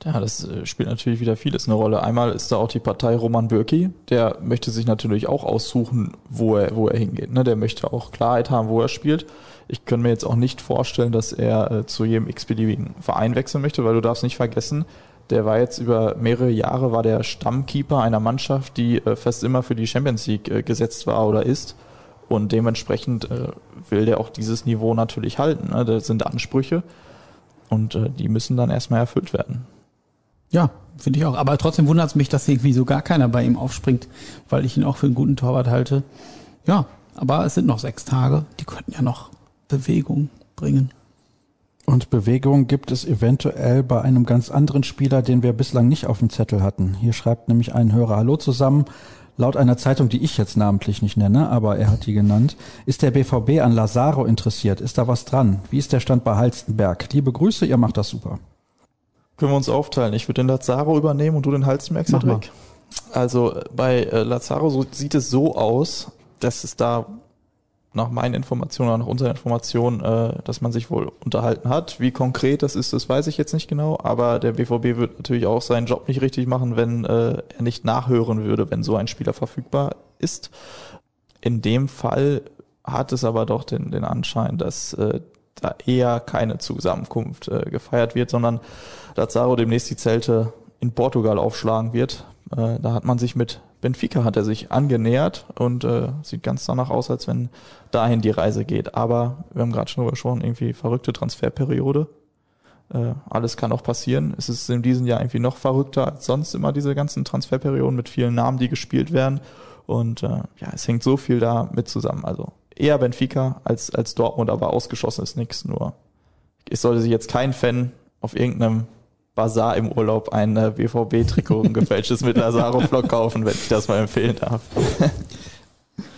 Ja, das äh, spielt natürlich wieder vieles eine Rolle. Einmal ist da auch die Partei Roman Bürki, der möchte sich natürlich auch aussuchen, wo er, wo er hingeht. Ne? Der möchte auch Klarheit haben, wo er spielt. Ich könnte mir jetzt auch nicht vorstellen, dass er äh, zu jedem x-beliebigen Verein wechseln möchte, weil du darfst nicht vergessen, der war jetzt über mehrere Jahre war der Stammkeeper einer Mannschaft, die äh, fast immer für die Champions League äh, gesetzt war oder ist. Und dementsprechend will der auch dieses Niveau natürlich halten. Ne? Das sind Ansprüche und die müssen dann erstmal erfüllt werden. Ja, finde ich auch. Aber trotzdem wundert es mich, dass irgendwie so gar keiner bei ihm aufspringt, weil ich ihn auch für einen guten Torwart halte. Ja, aber es sind noch sechs Tage. Die könnten ja noch Bewegung bringen. Und Bewegung gibt es eventuell bei einem ganz anderen Spieler, den wir bislang nicht auf dem Zettel hatten. Hier schreibt nämlich ein Hörer Hallo zusammen. Laut einer Zeitung, die ich jetzt namentlich nicht nenne, aber er hat die genannt, ist der BVB an Lazaro interessiert. Ist da was dran? Wie ist der Stand bei Halstenberg? Liebe Grüße, ihr macht das super. Können wir uns aufteilen. Ich würde den Lazaro übernehmen und du den Cedric. Also bei äh, Lazaro sieht es so aus, dass es da nach meinen Informationen oder nach unserer Information, äh, dass man sich wohl unterhalten hat. Wie konkret das ist, das weiß ich jetzt nicht genau, aber der BVB wird natürlich auch seinen Job nicht richtig machen, wenn äh, er nicht nachhören würde, wenn so ein Spieler verfügbar ist. In dem Fall hat es aber doch den, den Anschein, dass äh, da eher keine Zusammenkunft äh, gefeiert wird, sondern Lazaro demnächst die Zelte in Portugal aufschlagen wird. Äh, da hat man sich mit Benfica hat er sich angenähert und äh, sieht ganz danach aus, als wenn dahin die Reise geht. Aber wir haben gerade schon drüber gesprochen, irgendwie verrückte Transferperiode. Äh, alles kann auch passieren. Es ist in diesem Jahr irgendwie noch verrückter als sonst immer diese ganzen Transferperioden mit vielen Namen, die gespielt werden. Und äh, ja, es hängt so viel da mit zusammen. Also eher Benfica als, als Dortmund, aber ausgeschossen ist nichts. Nur es sollte sich jetzt kein Fan auf irgendeinem Bazar im Urlaub ein äh, BVB-Trikot, ein gefälschtes mit Lazaro-Flock kaufen, wenn ich das mal empfehlen darf.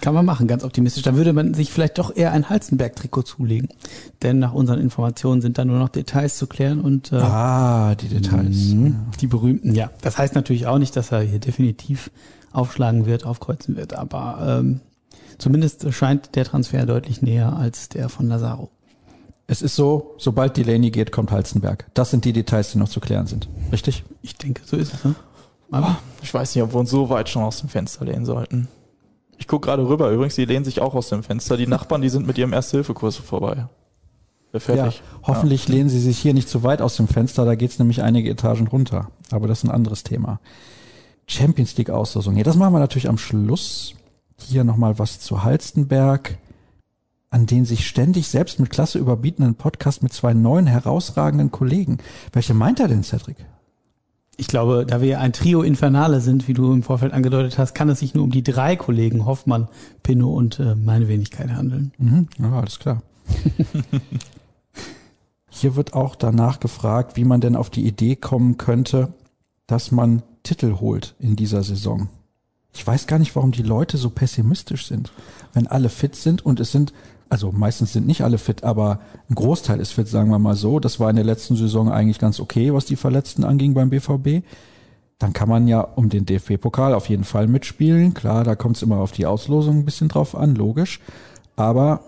Kann man machen, ganz optimistisch. Da würde man sich vielleicht doch eher ein Halzenberg-Trikot zulegen. Denn nach unseren Informationen sind da nur noch Details zu klären und äh, Ah, die Details. Mh, die berühmten, ja. Das heißt natürlich auch nicht, dass er hier definitiv aufschlagen wird, aufkreuzen wird, aber ähm, zumindest scheint der Transfer deutlich näher als der von Lazaro. Es ist so, sobald Delaney geht, kommt Halzenberg. Das sind die Details, die noch zu klären sind. Richtig? Ich denke, so ist es. Ne? Aber ich weiß nicht, ob wir uns so weit schon aus dem Fenster lehnen sollten. Ich gucke gerade rüber. Übrigens, die lehnen sich auch aus dem Fenster. Die Nachbarn, die sind mit ihrem Erste-Hilfe-Kurs vorbei. Fertig. Ja, hoffentlich ja. lehnen sie sich hier nicht zu weit aus dem Fenster. Da geht's nämlich einige Etagen runter. Aber das ist ein anderes Thema. Champions League Auslosung. Ja, das machen wir natürlich am Schluss. Hier nochmal was zu Halstenberg an den sich ständig selbst mit Klasse überbietenden Podcast mit zwei neuen herausragenden Kollegen. Welche meint er denn, Cedric? Ich glaube, da wir ein Trio Infernale sind, wie du im Vorfeld angedeutet hast, kann es sich nur um die drei Kollegen Hoffmann, Pinno und äh, meine Wenigkeit handeln. Mhm, ja, alles klar. Hier wird auch danach gefragt, wie man denn auf die Idee kommen könnte, dass man Titel holt in dieser Saison. Ich weiß gar nicht, warum die Leute so pessimistisch sind. Wenn alle fit sind und es sind also meistens sind nicht alle fit, aber ein Großteil ist fit, sagen wir mal so. Das war in der letzten Saison eigentlich ganz okay, was die Verletzten anging beim BVB. Dann kann man ja um den DFB-Pokal auf jeden Fall mitspielen. Klar, da kommt es immer auf die Auslosung ein bisschen drauf an, logisch. Aber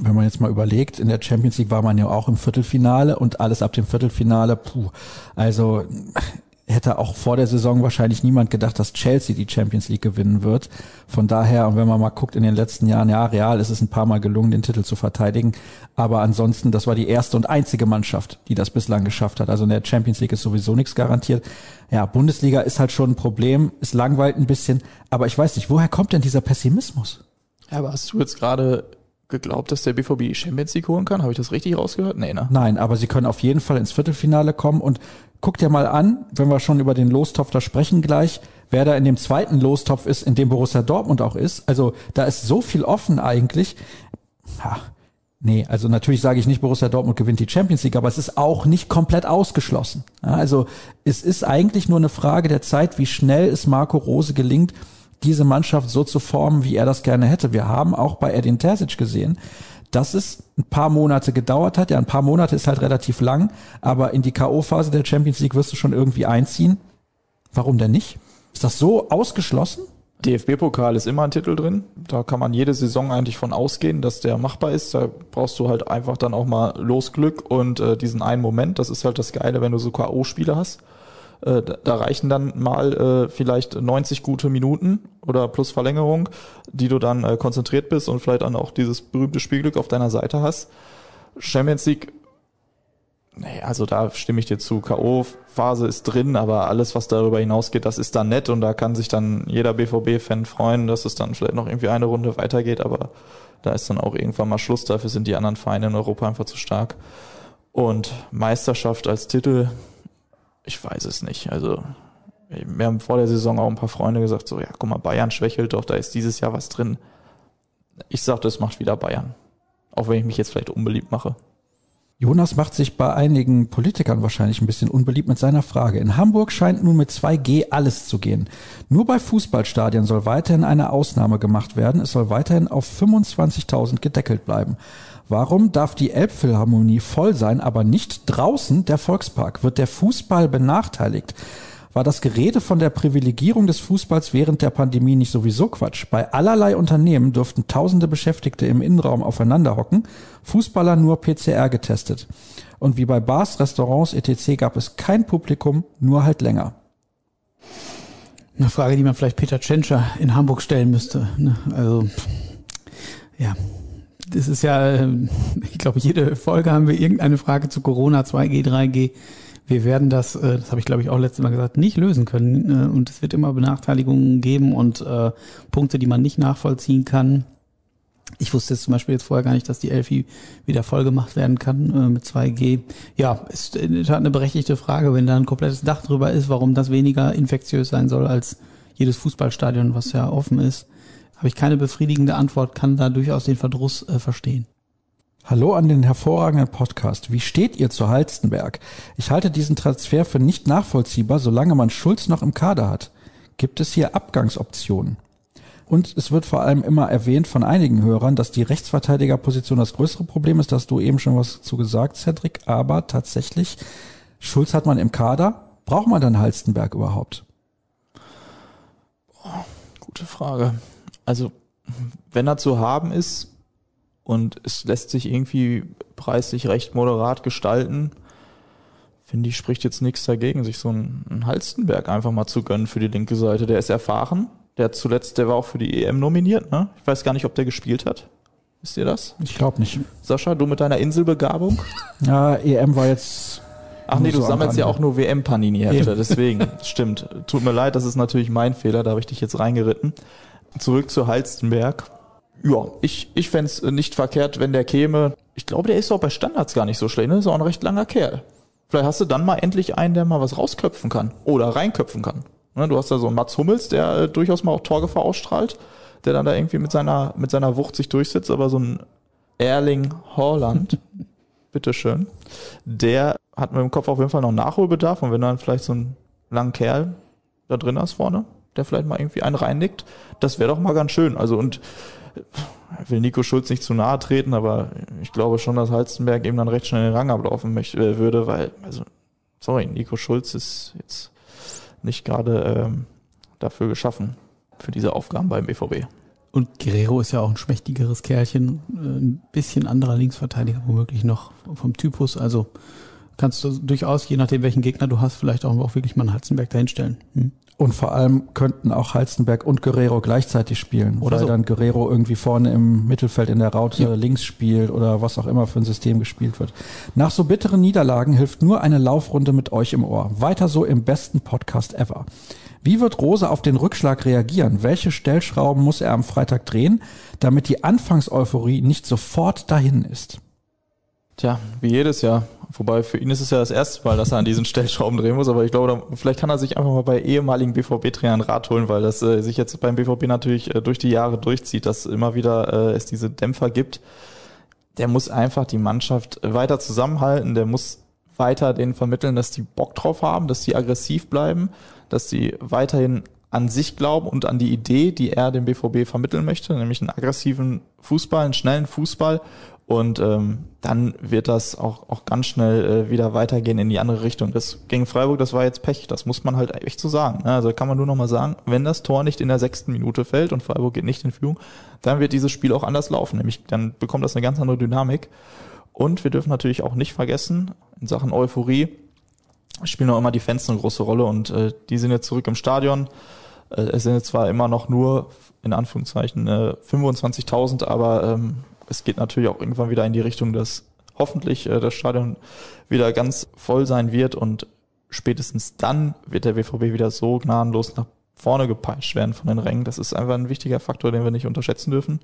wenn man jetzt mal überlegt, in der Champions League war man ja auch im Viertelfinale und alles ab dem Viertelfinale, puh, also hätte auch vor der Saison wahrscheinlich niemand gedacht, dass Chelsea die Champions League gewinnen wird. Von daher, und wenn man mal guckt in den letzten Jahren, ja, Real ist es ein paar Mal gelungen, den Titel zu verteidigen. Aber ansonsten, das war die erste und einzige Mannschaft, die das bislang geschafft hat. Also in der Champions League ist sowieso nichts garantiert. Ja, Bundesliga ist halt schon ein Problem, ist langweilt ein bisschen. Aber ich weiß nicht, woher kommt denn dieser Pessimismus? Ja, aber hast du jetzt gerade geglaubt, dass der BVB Champions League holen kann? Habe ich das richtig rausgehört? Nee, ne? Nein, aber sie können auf jeden Fall ins Viertelfinale kommen und guck dir mal an, wenn wir schon über den Lostopf da sprechen gleich, wer da in dem zweiten Lostopf ist, in dem Borussia Dortmund auch ist. Also da ist so viel offen eigentlich. Ha, nee, also natürlich sage ich nicht, Borussia Dortmund gewinnt die Champions League, aber es ist auch nicht komplett ausgeschlossen. Also es ist eigentlich nur eine Frage der Zeit, wie schnell es Marco Rose gelingt, diese Mannschaft so zu formen, wie er das gerne hätte. Wir haben auch bei Edin Terzic gesehen, dass es ein paar Monate gedauert hat. Ja, ein paar Monate ist halt relativ lang, aber in die K.O.-Phase der Champions League wirst du schon irgendwie einziehen. Warum denn nicht? Ist das so ausgeschlossen? DFB-Pokal ist immer ein Titel drin. Da kann man jede Saison eigentlich von ausgehen, dass der machbar ist. Da brauchst du halt einfach dann auch mal Losglück und äh, diesen einen Moment. Das ist halt das Geile, wenn du so K.O.-Spiele hast. Äh, da reichen dann mal äh, vielleicht 90 gute Minuten oder plus Verlängerung, die du dann äh, konzentriert bist und vielleicht dann auch dieses berühmte Spielglück auf deiner Seite hast. Champions League, nee, also da stimme ich dir zu. K.O.-Phase ist drin, aber alles, was darüber hinausgeht, das ist dann nett und da kann sich dann jeder BVB-Fan freuen, dass es dann vielleicht noch irgendwie eine Runde weitergeht, aber da ist dann auch irgendwann mal Schluss. Dafür sind die anderen Vereine in Europa einfach zu stark. Und Meisterschaft als Titel, ich weiß es nicht. Also wir haben vor der Saison auch ein paar Freunde gesagt, so ja, guck mal, Bayern schwächelt doch, da ist dieses Jahr was drin. Ich sag, das macht wieder Bayern. Auch wenn ich mich jetzt vielleicht unbeliebt mache. Jonas macht sich bei einigen Politikern wahrscheinlich ein bisschen unbeliebt mit seiner Frage. In Hamburg scheint nun mit 2G alles zu gehen. Nur bei Fußballstadien soll weiterhin eine Ausnahme gemacht werden. Es soll weiterhin auf 25.000 gedeckelt bleiben. Warum darf die Elbphilharmonie voll sein, aber nicht draußen der Volkspark? Wird der Fußball benachteiligt? War das Gerede von der Privilegierung des Fußballs während der Pandemie nicht sowieso Quatsch? Bei allerlei Unternehmen durften tausende Beschäftigte im Innenraum aufeinander hocken, Fußballer nur PCR getestet. Und wie bei Bars, Restaurants etc. gab es kein Publikum, nur halt länger. Eine Frage, die man vielleicht Peter Tschentscher in Hamburg stellen müsste. Ne? Also, ja, das ist ja, ähm, ich glaube, jede Folge haben wir irgendeine Frage zu Corona, 2G, 3G. Wir werden das, äh, das habe ich glaube ich auch letztes Mal gesagt, nicht lösen können. Äh, und es wird immer Benachteiligungen geben und äh, Punkte, die man nicht nachvollziehen kann. Ich wusste jetzt zum Beispiel jetzt vorher gar nicht, dass die Elfi wieder voll gemacht werden kann mit 2G. Ja, ist in der Tat eine berechtigte Frage, wenn da ein komplettes Dach drüber ist, warum das weniger infektiös sein soll als jedes Fußballstadion, was ja offen ist habe ich keine befriedigende Antwort, kann da durchaus den Verdruss äh, verstehen. Hallo an den hervorragenden Podcast. Wie steht ihr zu Halstenberg? Ich halte diesen Transfer für nicht nachvollziehbar, solange man Schulz noch im Kader hat. Gibt es hier Abgangsoptionen? Und es wird vor allem immer erwähnt von einigen Hörern, dass die Rechtsverteidigerposition das größere Problem ist. Da hast du eben schon was zu gesagt, Cedric. Aber tatsächlich, Schulz hat man im Kader. Braucht man dann Halstenberg überhaupt? Gute Frage. Also, wenn er zu haben ist und es lässt sich irgendwie preislich recht moderat gestalten, finde ich, spricht jetzt nichts dagegen, sich so einen, Halstenberg einfach mal zu gönnen für die linke Seite. Der ist erfahren. Der hat zuletzt, der war auch für die EM nominiert, ne? Ich weiß gar nicht, ob der gespielt hat. Wisst ihr das? Ich glaube nicht. Sascha, du mit deiner Inselbegabung? Ja, EM war jetzt. Ach nee, du so sammelst ja auch nur WM-Panini-Hefte, deswegen. Stimmt. Tut mir leid, das ist natürlich mein Fehler, da habe ich dich jetzt reingeritten. Zurück zu Halstenberg. Ja, ich, ich fände es nicht verkehrt, wenn der käme. Ich glaube, der ist auch bei Standards gar nicht so schlecht. Ne? Ist auch ein recht langer Kerl. Vielleicht hast du dann mal endlich einen, der mal was rausköpfen kann. Oder reinköpfen kann. Ne? Du hast da so einen Mats Hummels, der äh, durchaus mal auch Torgefahr ausstrahlt. Der dann da irgendwie mit seiner, mit seiner Wucht sich durchsetzt. Aber so ein Erling Haaland, bitteschön, der hat mit dem Kopf auf jeden Fall noch Nachholbedarf. Und wenn du dann vielleicht so einen langen Kerl da drin hast vorne, der vielleicht mal irgendwie einen reinnickt. Das wäre doch mal ganz schön. Also und will Nico Schulz nicht zu nahe treten, aber ich glaube schon, dass Halstenberg eben dann recht schnell den Rang ablaufen möchte, äh, würde, weil, also, sorry, Nico Schulz ist jetzt nicht gerade ähm, dafür geschaffen, für diese Aufgaben beim BVB. Und Guerrero ist ja auch ein schmächtigeres Kerlchen, äh, ein bisschen anderer Linksverteidiger womöglich noch vom Typus. Also kannst du durchaus, je nachdem welchen Gegner du hast, vielleicht auch, auch wirklich mal einen Halzenberg dahinstellen. Hm. Und vor allem könnten auch Halstenberg und Guerrero gleichzeitig spielen, Oder weil so. dann Guerrero irgendwie vorne im Mittelfeld in der Raute Ja. links spielt oder was auch immer für ein System gespielt wird. Nach so bitteren Niederlagen hilft nur eine Laufrunde mit euch im Ohr. Weiter so im besten Podcast ever. Wie wird Rose auf den Rückschlag reagieren? Welche Stellschrauben muss er am Freitag drehen, damit die Anfangseuphorie nicht sofort dahin ist? Tja, wie jedes Jahr. Wobei für ihn ist es ja das erste Mal, dass er an diesen Stellschrauben drehen muss, aber ich glaube, vielleicht kann er sich einfach mal bei ehemaligen BVB-Trainern Rat holen, weil das äh, sich jetzt beim BVB natürlich äh, durch die Jahre durchzieht, dass immer wieder äh, es diese Dämpfer gibt. Der muss einfach die Mannschaft weiter zusammenhalten, der muss weiter denen vermitteln, dass die Bock drauf haben, dass die aggressiv bleiben, dass sie weiterhin an sich glauben und an die Idee, die er dem BVB vermitteln möchte, nämlich einen aggressiven Fußball, einen schnellen Fußball. Und ähm, dann wird das auch, auch ganz schnell äh, wieder weitergehen in die andere Richtung. Das gegen Freiburg, das war jetzt Pech. Das muss man halt echt so sagen. ne? Also kann man nur noch mal sagen, wenn das Tor nicht in der sechsten Minute fällt und Freiburg geht nicht in Führung, dann wird dieses Spiel auch anders laufen. Nämlich dann bekommt das eine ganz andere Dynamik. Und wir dürfen natürlich auch nicht vergessen, in Sachen Euphorie spielen auch immer die Fans eine große Rolle und äh, die sind jetzt zurück im Stadion. Äh, es sind jetzt zwar immer noch nur, in Anführungszeichen, äh, 25.000, aber ähm, es geht natürlich auch irgendwann wieder in die Richtung, dass hoffentlich äh, das Stadion wieder ganz voll sein wird und spätestens dann wird der BVB wieder so gnadenlos nach vorne gepeitscht werden von den Rängen. Das ist einfach ein wichtiger Faktor, den wir nicht unterschätzen dürfen.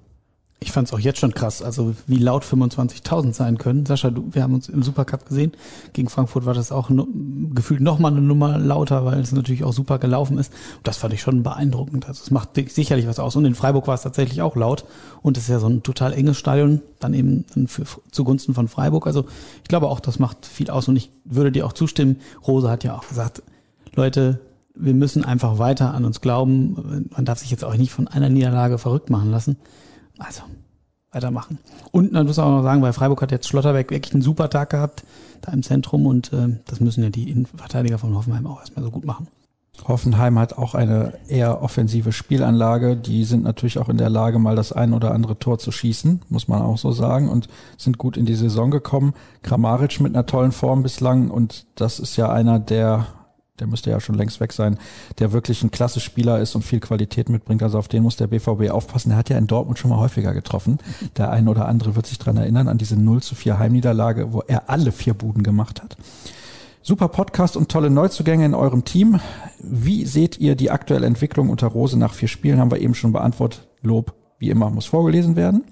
Ich fand es auch jetzt schon krass, also wie laut 25.000 sein können. Sascha, du, wir haben uns im Supercup gesehen. Gegen Frankfurt war das auch nu gefühlt nochmal eine Nummer lauter, weil es natürlich auch super gelaufen ist. Und das fand ich schon beeindruckend. Also es macht sicherlich was aus. Und in Freiburg war es tatsächlich auch laut. Und es ist ja so ein total enges Stadion, dann eben für, zugunsten von Freiburg. Also ich glaube auch, das macht viel aus. Und ich würde dir auch zustimmen. Rose hat ja auch gesagt, Leute, wir müssen einfach weiter an uns glauben. Man darf sich jetzt auch nicht von einer Niederlage verrückt machen lassen. Also, weitermachen. Und man muss auch noch sagen, bei Freiburg hat jetzt Schlotterbeck wirklich einen super Tag gehabt, da im Zentrum und äh, das müssen ja die Innenverteidiger von Hoffenheim auch erstmal so gut machen. Hoffenheim hat auch eine eher offensive Spielanlage. Die sind natürlich auch in der Lage, mal das ein oder andere Tor zu schießen, muss man auch so sagen, und sind gut in die Saison gekommen. Kramaric mit einer tollen Form bislang und das ist ja einer, der, der müsste ja schon längst weg sein, der wirklich ein klasse Spieler ist und viel Qualität mitbringt. Also auf den muss der BVB aufpassen. Er hat ja in Dortmund schon mal häufiger getroffen. Der ein oder andere wird sich dran erinnern an diese 0 zu 4 Heimniederlage, wo er alle vier Buden gemacht hat. Super Podcast und tolle Neuzugänge in eurem Team. Wie seht ihr die aktuelle Entwicklung unter Rose nach vier Spielen? Haben wir eben schon beantwortet. Lob, wie immer, muss vorgelesen werden.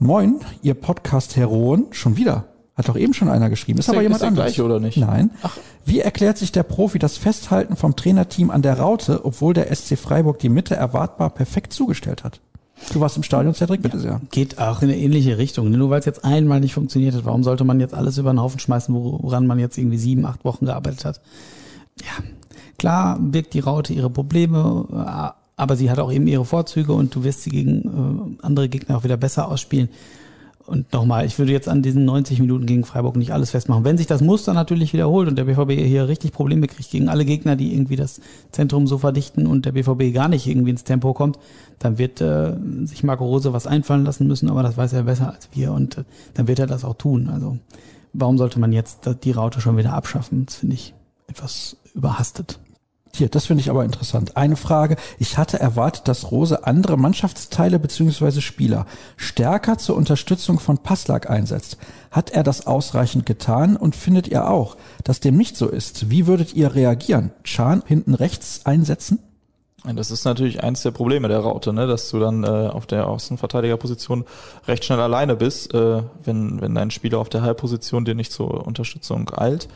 Moin, ihr Podcast-Heroen. Schon wieder. Hat doch eben schon einer geschrieben. Ist, Ist aber der- jemand ist der anderes. gleiche oder nicht? Nein. Wie erklärt sich der Profi das Festhalten vom Trainerteam an der Raute, obwohl der SC Freiburg die Mitte erwartbar perfekt zugestellt hat? Du warst im Stadion, Cedric, bitte sehr. Geht auch in eine ähnliche Richtung. Nur weil es jetzt einmal nicht funktioniert hat, warum sollte man jetzt alles über den Haufen schmeißen, woran man jetzt irgendwie sieben, acht Wochen gearbeitet hat? Ja, klar birgt die Raute ihre Probleme, äh, aber sie hat auch eben ihre Vorzüge und du wirst sie gegen äh, andere Gegner auch wieder besser ausspielen. Und nochmal, ich würde jetzt an diesen 90 Minuten gegen Freiburg nicht alles festmachen. Wenn sich das Muster natürlich wiederholt und der BVB hier richtig Probleme kriegt gegen alle Gegner, die irgendwie das Zentrum so verdichten und der BVB gar nicht irgendwie ins Tempo kommt, dann wird äh, sich Marco Rose was einfallen lassen müssen, aber das weiß er besser als wir und äh, dann wird er das auch tun. Also warum sollte man jetzt die Raute schon wieder abschaffen? Das finde ich etwas überhastet. Hier, das finde ich aber interessant. Eine Frage. Ich hatte erwartet, dass Rose andere Mannschaftsteile bzw. Spieler stärker zur Unterstützung von Passlack einsetzt. Hat er das ausreichend getan und findet ihr auch, dass dem nicht so ist? Wie würdet ihr reagieren? Chan hinten rechts einsetzen? Das ist natürlich eins der Probleme der Raute, ne? dass du dann äh, auf der Außenverteidigerposition recht schnell alleine bist, äh, wenn, wenn dein Spieler auf der Halbposition dir nicht zur Unterstützung eilt.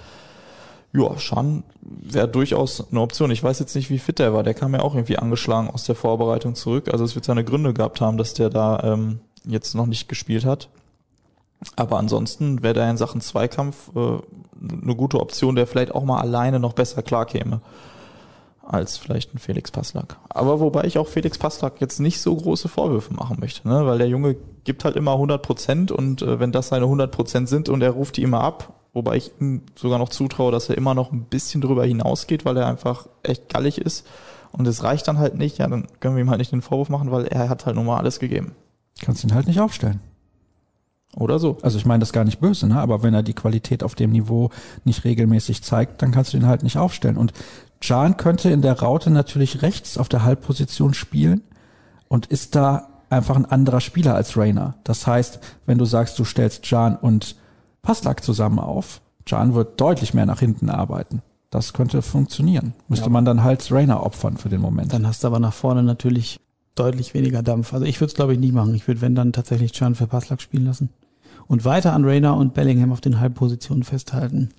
Ja, Schan wäre durchaus eine Option. Ich weiß jetzt nicht, wie fit der war. Der kam ja auch irgendwie angeschlagen aus der Vorbereitung zurück. Also es wird seine Gründe gehabt haben, dass der da ähm, jetzt noch nicht gespielt hat. Aber ansonsten wäre der in Sachen Zweikampf äh, eine gute Option, der vielleicht auch mal alleine noch besser klarkäme. als vielleicht ein Felix Passlack. Aber wobei ich auch Felix Passlack jetzt nicht so große Vorwürfe machen möchte, ne? weil der Junge gibt halt immer 100 Prozent und äh, wenn das seine 100 Prozent sind und er ruft die immer ab, wobei ich ihm sogar noch zutraue, dass er immer noch ein bisschen drüber hinausgeht, weil er einfach echt gallig ist und es reicht dann halt nicht, ja, dann können wir ihm halt nicht den Vorwurf machen, weil er hat halt nun mal alles gegeben. Kannst ihn halt nicht aufstellen. Oder so. Also ich meine das gar nicht böse, ne? aber wenn er die Qualität auf dem Niveau nicht regelmäßig zeigt, dann kannst du ihn halt nicht aufstellen. Und Jan könnte in der Raute natürlich rechts auf der Halbposition spielen und ist da einfach ein anderer Spieler als Rainer. Das heißt, wenn du sagst, du stellst Jan und Passlack zusammen auf, Jan wird deutlich mehr nach hinten arbeiten. Das könnte funktionieren. Müsste ja. man dann halt Rainer opfern für den Moment. Dann hast du aber nach vorne natürlich deutlich weniger Dampf. Also ich würde es glaube ich nicht machen. Ich würde wenn dann tatsächlich Jan für Passlack spielen lassen. Und weiter an Rainer und Bellingham auf den Halbpositionen festhalten.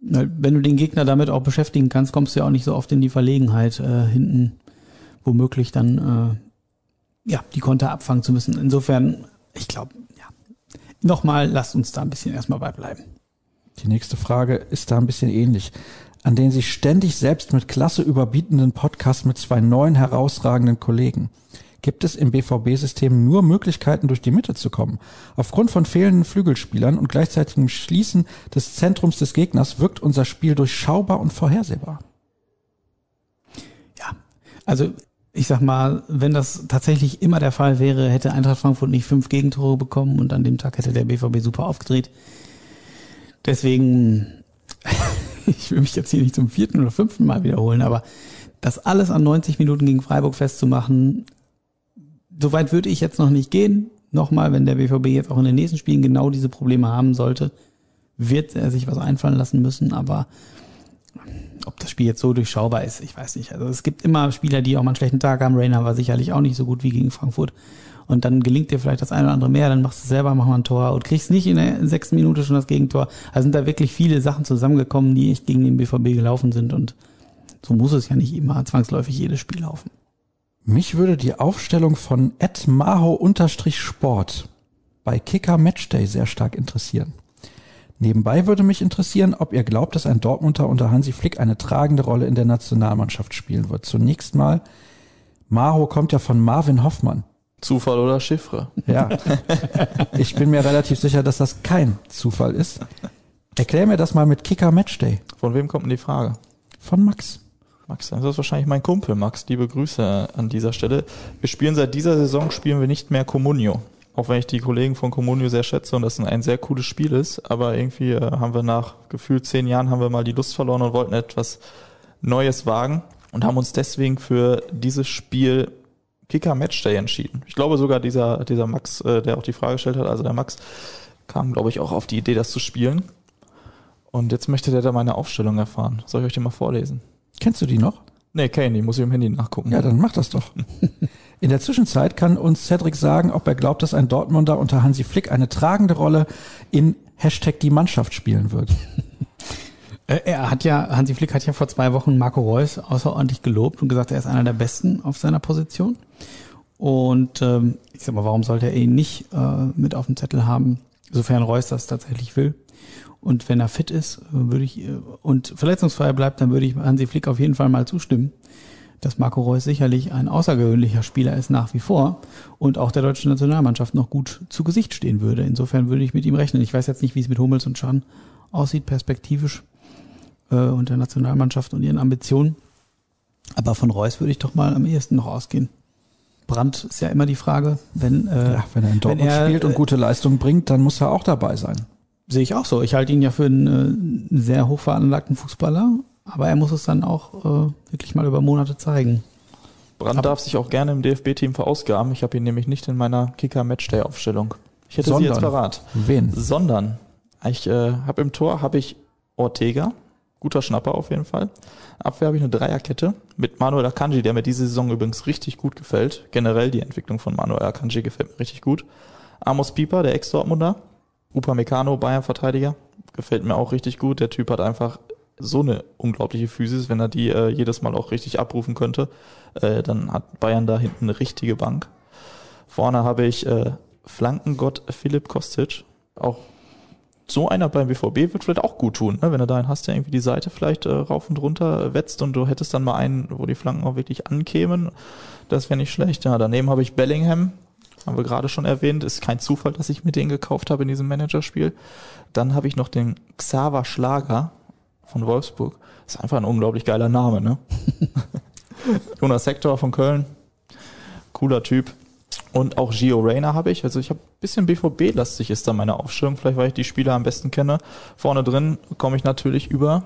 Wenn du den Gegner damit auch beschäftigen kannst, kommst du ja auch nicht so oft in die Verlegenheit, äh, hinten womöglich dann äh, ja die Konter abfangen zu müssen. Insofern, ich glaube, nochmal, lasst uns da ein bisschen erstmal beibleiben. Die nächste Frage ist da ein bisschen ähnlich. An den sich ständig selbst mit Klasse überbietenden Podcast mit zwei neuen herausragenden Kollegen gibt es im BVB-System nur Möglichkeiten, durch die Mitte zu kommen. Aufgrund von fehlenden Flügelspielern und gleichzeitigem Schließen des Zentrums des Gegners wirkt unser Spiel durchschaubar und vorhersehbar. Ja, also ich sag mal, wenn das tatsächlich immer der Fall wäre, hätte Eintracht Frankfurt nicht fünf Gegentore bekommen und an dem Tag hätte der BVB super aufgedreht. Deswegen, ich will mich jetzt hier nicht zum vierten oder fünften Mal wiederholen, aber das alles an 90 Minuten gegen Freiburg festzumachen, so weit würde ich jetzt noch nicht gehen. Nochmal, wenn der BVB jetzt auch in den nächsten Spielen genau diese Probleme haben sollte, wird er sich was einfallen lassen müssen. Aber ob das Spiel jetzt so durchschaubar ist, ich weiß nicht. Also es gibt immer Spieler, die auch mal einen schlechten Tag haben. Rainer war sicherlich auch nicht so gut wie gegen Frankfurt. Und dann gelingt dir vielleicht das eine oder andere mehr, dann machst du selber, mach mal ein Tor und kriegst nicht in der sechsten Minute schon das Gegentor. Also sind da wirklich viele Sachen zusammengekommen, die echt gegen den BVB gelaufen sind und so muss es ja nicht immer zwangsläufig jedes Spiel laufen. Mich würde die Aufstellung von Ed Maho-Sport bei Kicker Matchday sehr stark interessieren. Nebenbei würde mich interessieren, ob ihr glaubt, dass ein Dortmunder unter Hansi Flick eine tragende Rolle in der Nationalmannschaft spielen wird. Zunächst mal, Maho kommt ja von Marvin Hoffmann. Zufall oder Chiffre? Ja. Ich bin mir relativ sicher, dass das kein Zufall ist. Erklär mir das mal mit Kicker Matchday. Von wem kommt denn die Frage? Von Max. Max, das ist wahrscheinlich mein Kumpel. Max, liebe Grüße an dieser Stelle. Wir spielen seit dieser Saison, spielen wir nicht mehr Comunio. Auch wenn ich die Kollegen von Comunio sehr schätze und das ein sehr cooles Spiel ist. Aber irgendwie äh, haben wir nach gefühlt zehn Jahren haben wir mal die Lust verloren und wollten etwas Neues wagen und haben uns deswegen für dieses Spiel Kicker Matchday entschieden. Ich glaube sogar dieser, dieser Max, äh, der auch die Frage gestellt hat, also der Max, kam, glaube ich, auch auf die Idee, das zu spielen. Und jetzt möchte der da meine Aufstellung erfahren. Soll ich euch die mal vorlesen? Kennst du die noch? Nee, kenn die, muss ich im Handy nachgucken. Ja, dann mach das doch. In der Zwischenzeit kann uns Cedric sagen, ob er glaubt, dass ein Dortmunder unter Hansi Flick eine tragende Rolle in Hashtag die Mannschaft spielen wird. Äh, er hat ja, Hansi Flick hat ja vor zwei Wochen Marco Reus außerordentlich gelobt und gesagt, er ist einer der Besten auf seiner Position. Und ähm, ich sag mal, warum sollte er ihn nicht äh, mit auf dem Zettel haben, sofern Reus das tatsächlich will? Und wenn er fit ist, würde ich äh, und verletzungsfrei bleibt, dann würde ich Hansi Flick auf jeden Fall mal zustimmen, dass Marco Reus sicherlich ein außergewöhnlicher Spieler ist nach wie vor und auch der deutschen Nationalmannschaft noch gut zu Gesicht stehen würde. Insofern würde ich mit ihm rechnen. Ich weiß jetzt nicht, wie es mit Hummels und Schan aussieht, perspektivisch äh, und der Nationalmannschaft und ihren Ambitionen. Aber von Reus würde ich doch mal am ehesten noch ausgehen. Brandt ist ja immer die Frage, wenn, äh, ja, wenn er in Dortmund er, spielt und gute Leistung bringt, dann muss er auch dabei sein. Sehe ich auch so. Ich halte ihn ja für einen äh, sehr hoch veranlagten Fußballer, aber er muss es dann auch äh, wirklich mal über Monate zeigen. Brand darf sich auch gerne im DFB-Team verausgaben. Ich habe ihn nämlich nicht in meiner Kicker-Matchday-Aufstellung. Ich hätte Sondern. sie jetzt verrat. Wen? Sondern. Ich äh, habe im Tor habe ich Ortega, guter Schnapper auf jeden Fall. Abwehr habe ich eine Dreierkette mit Manuel Akanji, der mir diese Saison übrigens richtig gut gefällt. Generell die Entwicklung von Manuel Akanji gefällt mir richtig gut. Amos Pieper, der Ex-Dortmunder, Upamecano, Bayern-Verteidiger, gefällt mir auch richtig gut. Der Typ hat einfach so eine unglaubliche Physis, wenn er die äh, jedes Mal auch richtig abrufen könnte, äh, dann hat Bayern da hinten eine richtige Bank. Vorne habe ich äh, Flankengott Philipp Kostic, auch so einer beim BVB wird vielleicht auch gut tun, ne? wenn du da einen hast, der irgendwie die Seite vielleicht äh, rauf und runter wetzt und du hättest dann mal einen, wo die Flanken auch wirklich ankämen. Das wäre nicht schlecht. Ja, daneben habe ich Bellingham, haben wir gerade schon erwähnt. Ist kein Zufall, dass ich mir den gekauft habe in diesem Managerspiel. Dann habe ich noch den Xaver Schlager von Wolfsburg. Ist einfach ein unglaublich geiler Name, ne? Jonas Hector von Köln. Cooler Typ. Und auch Gio Reyna habe ich. Also ich habe ein bisschen BVB-lastig ist da meine Aufstellung. Vielleicht, weil ich die Spieler am besten kenne. Vorne drin komme ich natürlich über.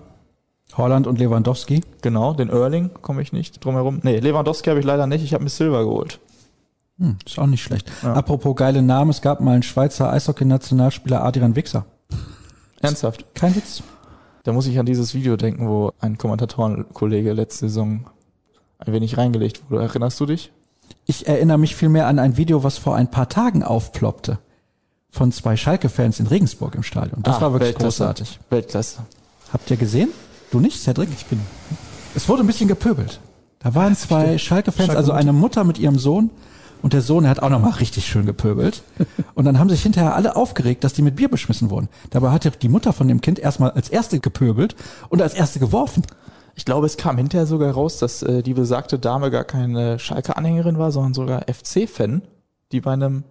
Holland und Lewandowski. Genau, den Erling komme ich nicht drum herum. Nee, Lewandowski habe ich leider nicht. Ich habe mir Silver geholt. Hm, ist auch nicht schlecht. Ja. Apropos geile Namen, es gab mal einen Schweizer Eishockey-Nationalspieler Adrian Wichser. Ernsthaft? Kein Witz. Da muss ich an dieses Video denken, wo ein Kommentatorenkollege letzte Saison ein wenig reingelegt wurde. Erinnerst du dich? Ich erinnere mich vielmehr an ein Video, was vor ein paar Tagen aufploppte. Von zwei Schalke-Fans in Regensburg im Stadion. Das ah, war wirklich Weltklasse. großartig. Weltklasse. Habt ihr gesehen? Du nicht, Cedric? Ich bin. Es wurde ein bisschen gepöbelt. Da waren zwei Schalke-Fans, also eine Mutter mit ihrem Sohn und der Sohn, der hat auch nochmal richtig schön gepöbelt. Und dann haben sich hinterher alle aufgeregt, dass die mit Bier beschmissen wurden. Dabei hatte die Mutter von dem Kind erstmal als erste gepöbelt und als erste geworfen. Ich glaube, es kam hinterher sogar raus, dass äh, die besagte Dame gar keine Schalke-Anhängerin war, sondern sogar FC-Fan, die bei einem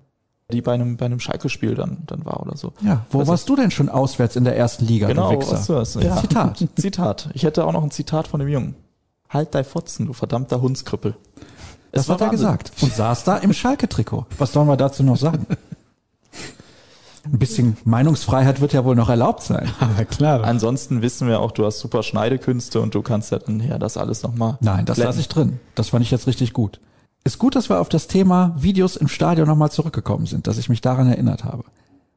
die bei einem, bei einem Schalke-Spiel dann, dann war oder so. Ja, wo also, warst du denn schon auswärts in der ersten Liga, genau, du Wichser? Was du hast, ja. Zitat. Zitat. Ich hätte auch noch ein Zitat von dem Jungen. Halt dein Fotzen, du verdammter Hundskrüppel. Das hat er gesagt. Und saß da im Schalke-Trikot. Was sollen wir dazu noch sagen? Ein bisschen Meinungsfreiheit wird ja wohl noch erlaubt sein. Ja, klar. Ansonsten wissen wir auch, du hast super Schneidekünste und du kannst ja dann ja das alles nochmal. Nein, das lasse ich drin. Das fand ich jetzt richtig gut. Ist gut, dass wir auf das Thema Videos im Stadion nochmal zurückgekommen sind, dass ich mich daran erinnert habe.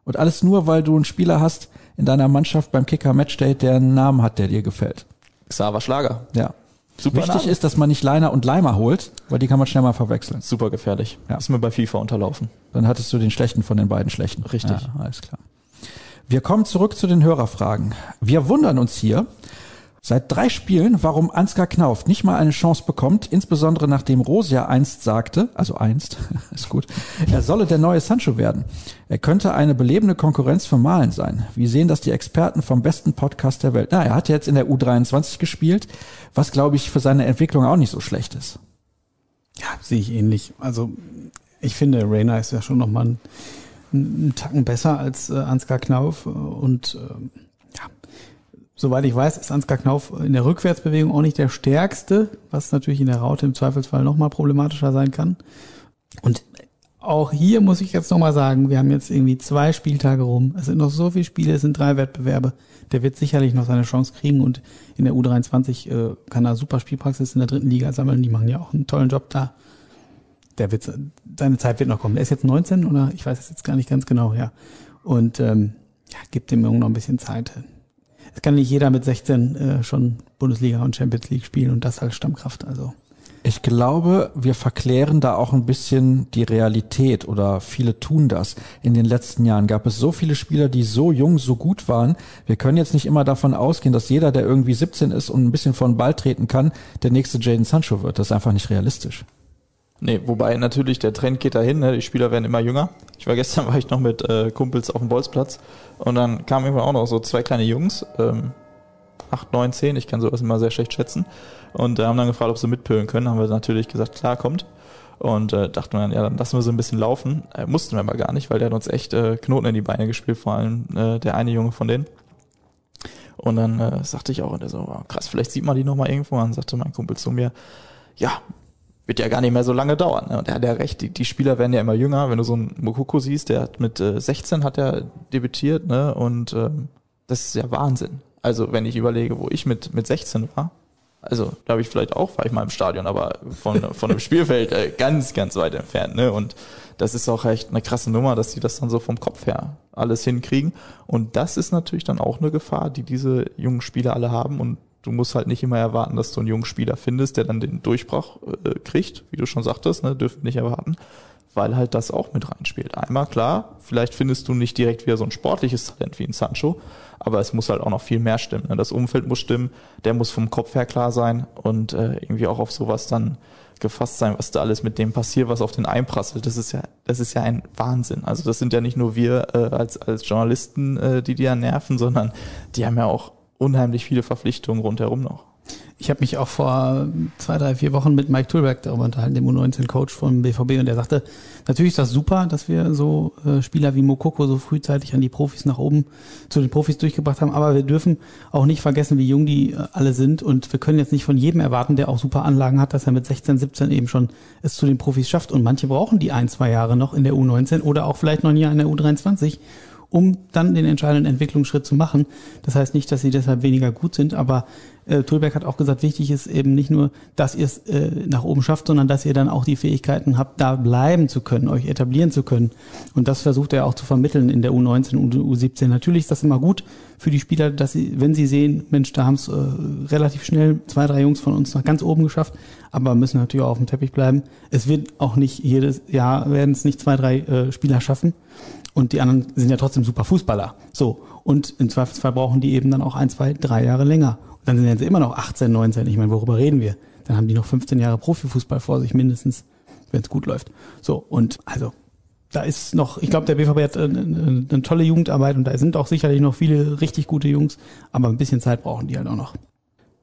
Und alles nur, weil du einen Spieler hast in deiner Mannschaft beim Kicker Matchday, der einen Namen hat, der dir gefällt. Xaver Schlager. Ja. Super Wichtig Name. ist, dass man nicht Leiner und Leimer holt, weil die kann man schnell mal verwechseln. Super gefährlich. Ja. Ist mir bei FIFA unterlaufen. Dann hattest du den schlechten von den beiden schlechten. Richtig. Ja, alles klar. Wir kommen zurück zu den Hörerfragen. Wir wundern uns hier, Seit drei Spielen, warum Ansgar Knauf nicht mal eine Chance bekommt, insbesondere nachdem Rosia einst sagte, also einst, ist gut, er solle der neue Sancho werden. Er könnte eine belebende Konkurrenz für Malen sein. Wie sehen das die Experten vom besten Podcast der Welt? Na, er hat jetzt in der U23 gespielt, was glaube ich für seine Entwicklung auch nicht so schlecht ist. Ja, sehe ich ähnlich. Also ich finde, Rainer ist ja schon nochmal ein, ein Tacken besser als äh, Ansgar Knauf und äh, Soweit ich weiß, ist Ansgar Knauf in der Rückwärtsbewegung auch nicht der stärkste, was natürlich in der Raute im Zweifelsfall nochmal problematischer sein kann. Und auch hier muss ich jetzt nochmal sagen, wir haben jetzt irgendwie zwei Spieltage rum. Es sind noch so viele Spiele, es sind drei Wettbewerbe. Der wird sicherlich noch seine Chance kriegen und in der U23 äh, kann er super Spielpraxis in der dritten Liga sammeln. Die machen ja auch einen tollen Job da. Der wird, seine Zeit wird noch kommen. Der ist jetzt 19 oder ich weiß es jetzt gar nicht ganz genau, ja. Und ähm, ja, gibt dem Jungen noch ein bisschen Zeit es kann nicht jeder mit 16 äh, schon Bundesliga und Champions League spielen und das als Stammkraft. Also ich glaube, wir verklären da auch ein bisschen die Realität oder viele tun das. In den letzten Jahren gab es so viele Spieler, die so jung, so gut waren. Wir können jetzt nicht immer davon ausgehen, dass jeder, der irgendwie 17 ist und ein bisschen vor den Ball treten kann, der nächste Jaden Sancho wird. Das ist einfach nicht realistisch. Nee, wobei natürlich der Trend geht dahin, ne? die Spieler werden immer jünger. Ich war gestern, war ich noch mit äh, Kumpels auf dem Bolzplatz und dann kamen irgendwann auch noch so zwei kleine Jungs, ähm, 8, 9, 10, ich kann sowas immer sehr schlecht schätzen und äh, haben dann gefragt, ob sie mitpölen können. Haben wir natürlich gesagt, klar, kommt. Und äh, dachten wir dann, ja, dann lassen wir so ein bisschen laufen. Äh, mussten wir aber gar nicht, weil der hat uns echt äh, Knoten in die Beine gespielt, vor allem äh, der eine Junge von denen. Und dann äh, sagte ich auch, und der so, krass, vielleicht sieht man die nochmal irgendwo. Und dann sagte mein Kumpel zu mir, ja, wird ja gar nicht mehr so lange dauern. Ne? Und er hat ja recht, die, die Spieler werden ja immer jünger. Wenn du so einen Mokoko siehst, der hat mit äh, 16 hat er debütiert, ne? Und ähm, das ist ja Wahnsinn. Also wenn ich überlege, wo ich mit, mit 16 war, also da habe ich vielleicht auch, war ich mal im Stadion, aber von, von einem Spielfeld äh, ganz, ganz weit entfernt. Ne? Und das ist auch echt eine krasse Nummer, dass die das dann so vom Kopf her alles hinkriegen. Und das ist natürlich dann auch eine Gefahr, die diese jungen Spieler alle haben. Und du musst halt nicht immer erwarten, dass du einen jungen Spieler findest, der dann den Durchbruch äh, kriegt, wie du schon sagtest, ne, dürfen nicht erwarten, weil halt das auch mit reinspielt. Einmal klar, vielleicht findest du nicht direkt wieder so ein sportliches Talent wie ein Sancho, aber es muss halt auch noch viel mehr stimmen. Ne? Das Umfeld muss stimmen, der muss vom Kopf her klar sein und äh, irgendwie auch auf sowas dann gefasst sein, was da alles mit dem passiert, was auf den einprasselt. Das ist ja, das ist ja ein Wahnsinn. Also das sind ja nicht nur wir äh, als, als Journalisten, äh, die die ja nerven, sondern die haben ja auch unheimlich viele Verpflichtungen rundherum noch. Ich habe mich auch vor zwei, drei, vier Wochen mit Mike Tulberg darüber unterhalten, dem U19-Coach vom BVB, und der sagte, natürlich ist das super, dass wir so äh, Spieler wie Mokoko so frühzeitig an die Profis nach oben zu den Profis durchgebracht haben, aber wir dürfen auch nicht vergessen, wie jung die äh, alle sind. Und wir können jetzt nicht von jedem erwarten, der auch super Anlagen hat, dass er mit 16, 17 eben schon es zu den Profis schafft. Und manche brauchen die ein, zwei Jahre noch in der U19 oder auch vielleicht noch ein Jahr in der U23 um dann den entscheidenden Entwicklungsschritt zu machen. Das heißt nicht, dass sie deshalb weniger gut sind, aber äh, Tulberg hat auch gesagt, wichtig ist eben nicht nur, dass ihr es äh, nach oben schafft, sondern dass ihr dann auch die Fähigkeiten habt, da bleiben zu können, euch etablieren zu können. Und das versucht er auch zu vermitteln in der U19 und U17. Natürlich ist das immer gut für die Spieler, dass sie, wenn sie sehen, Mensch, da haben es äh, relativ schnell zwei, drei Jungs von uns nach ganz oben geschafft, aber müssen natürlich auch auf dem Teppich bleiben. Es wird auch nicht jedes Jahr werden es nicht zwei, drei äh, Spieler schaffen. Und die anderen sind ja trotzdem super Fußballer. So. Und im Zweifelsfall brauchen die eben dann auch ein, zwei, drei Jahre länger dann sind sie immer noch 18, 19. Ich meine, worüber reden wir? Dann haben die noch 15 Jahre Profifußball vor sich mindestens, wenn es gut läuft. So, und also da ist noch, ich glaube, der BVB hat eine, eine, eine tolle Jugendarbeit und da sind auch sicherlich noch viele richtig gute Jungs, aber ein bisschen Zeit brauchen die halt auch noch.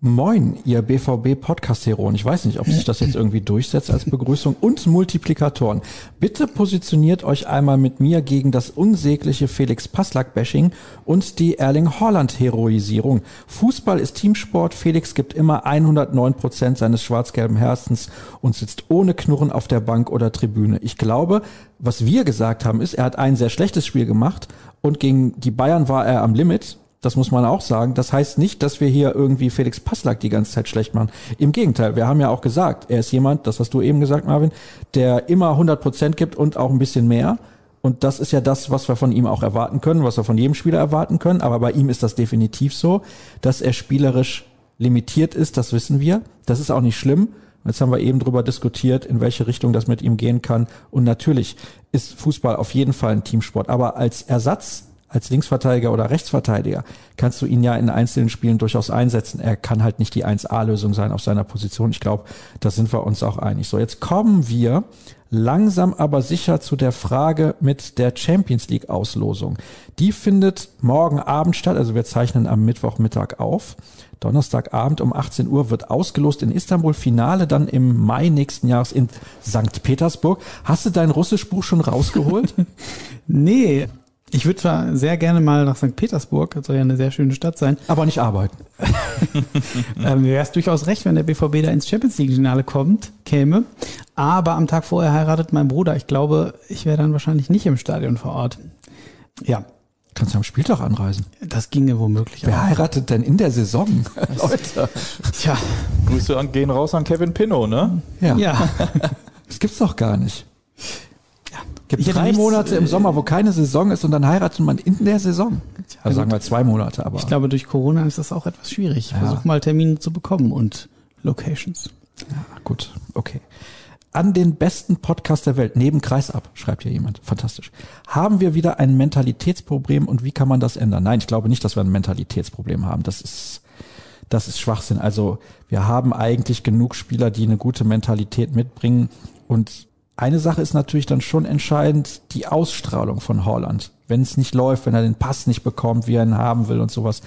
Moin, ihr BVB-Podcast-Heroen. Ich weiß nicht, ob sich das jetzt irgendwie durchsetzt als Begrüßung und Multiplikatoren. Bitte positioniert euch einmal mit mir gegen das unsägliche Felix Passlack-Bashing und die Erling Holland-Heroisierung. Fußball ist Teamsport. Felix gibt immer 109 Prozent seines schwarz-gelben Herzens und sitzt ohne Knurren auf der Bank oder Tribüne. Ich glaube, was wir gesagt haben, ist, er hat ein sehr schlechtes Spiel gemacht und gegen die Bayern war er am Limit das muss man auch sagen. Das heißt nicht, dass wir hier irgendwie Felix Passlack die ganze Zeit schlecht machen. Im Gegenteil, wir haben ja auch gesagt, er ist jemand, das hast du eben gesagt, Marvin, der immer 100 Prozent gibt und auch ein bisschen mehr. Und das ist ja das, was wir von ihm auch erwarten können, was wir von jedem Spieler erwarten können. Aber bei ihm ist das definitiv so, dass er spielerisch limitiert ist, das wissen wir. Das ist auch nicht schlimm. Jetzt haben wir eben drüber diskutiert, in welche Richtung das mit ihm gehen kann. Und natürlich ist Fußball auf jeden Fall ein Teamsport. Aber als Ersatz als Linksverteidiger oder Rechtsverteidiger kannst du ihn ja in einzelnen Spielen durchaus einsetzen. Er kann halt nicht die 1A-Lösung sein auf seiner Position. Ich glaube, da sind wir uns auch einig. So, jetzt kommen wir langsam aber sicher zu der Frage mit der Champions League Auslosung. Die findet morgen Abend statt, also wir zeichnen am Mittwochmittag auf. Donnerstagabend um 18 Uhr wird ausgelost in Istanbul, Finale dann im Mai nächsten Jahres in St. Petersburg. Hast du dein Russischbuch schon rausgeholt? nee, ich würde zwar sehr gerne mal nach St. Petersburg, das soll ja eine sehr schöne Stadt sein. Aber nicht arbeiten. ähm, Wäre es durchaus recht, wenn der BVB da ins Champions League-Finale kommt, käme. Aber am Tag vorher heiratet mein Bruder. Ich glaube, ich wäre dann wahrscheinlich nicht im Stadion vor Ort. Ja. Kannst du am Spieltag anreisen? Das ginge womöglich Wer auch. heiratet denn in der Saison? Leute. Tja. Grüße gehen raus an Kevin Pinnow, ne? Ja. ja. das gibt's doch gar nicht gibt ich drei Monate im Sommer, wo keine Saison ist und dann heiratet man in der Saison. Also sagen wir zwei Monate, aber. Ich glaube, durch Corona ist das auch etwas schwierig. Ja. Versuch mal Termine zu bekommen und Locations. Ja, gut, okay. An den besten Podcast der Welt, neben Kreisab, schreibt hier jemand. Fantastisch. Haben wir wieder ein Mentalitätsproblem und wie kann man das ändern? Nein, ich glaube nicht, dass wir ein Mentalitätsproblem haben. Das ist, das ist Schwachsinn. Also wir haben eigentlich genug Spieler, die eine gute Mentalität mitbringen und eine Sache ist natürlich dann schon entscheidend, die Ausstrahlung von Holland. Wenn es nicht läuft, wenn er den Pass nicht bekommt, wie er ihn haben will und sowas.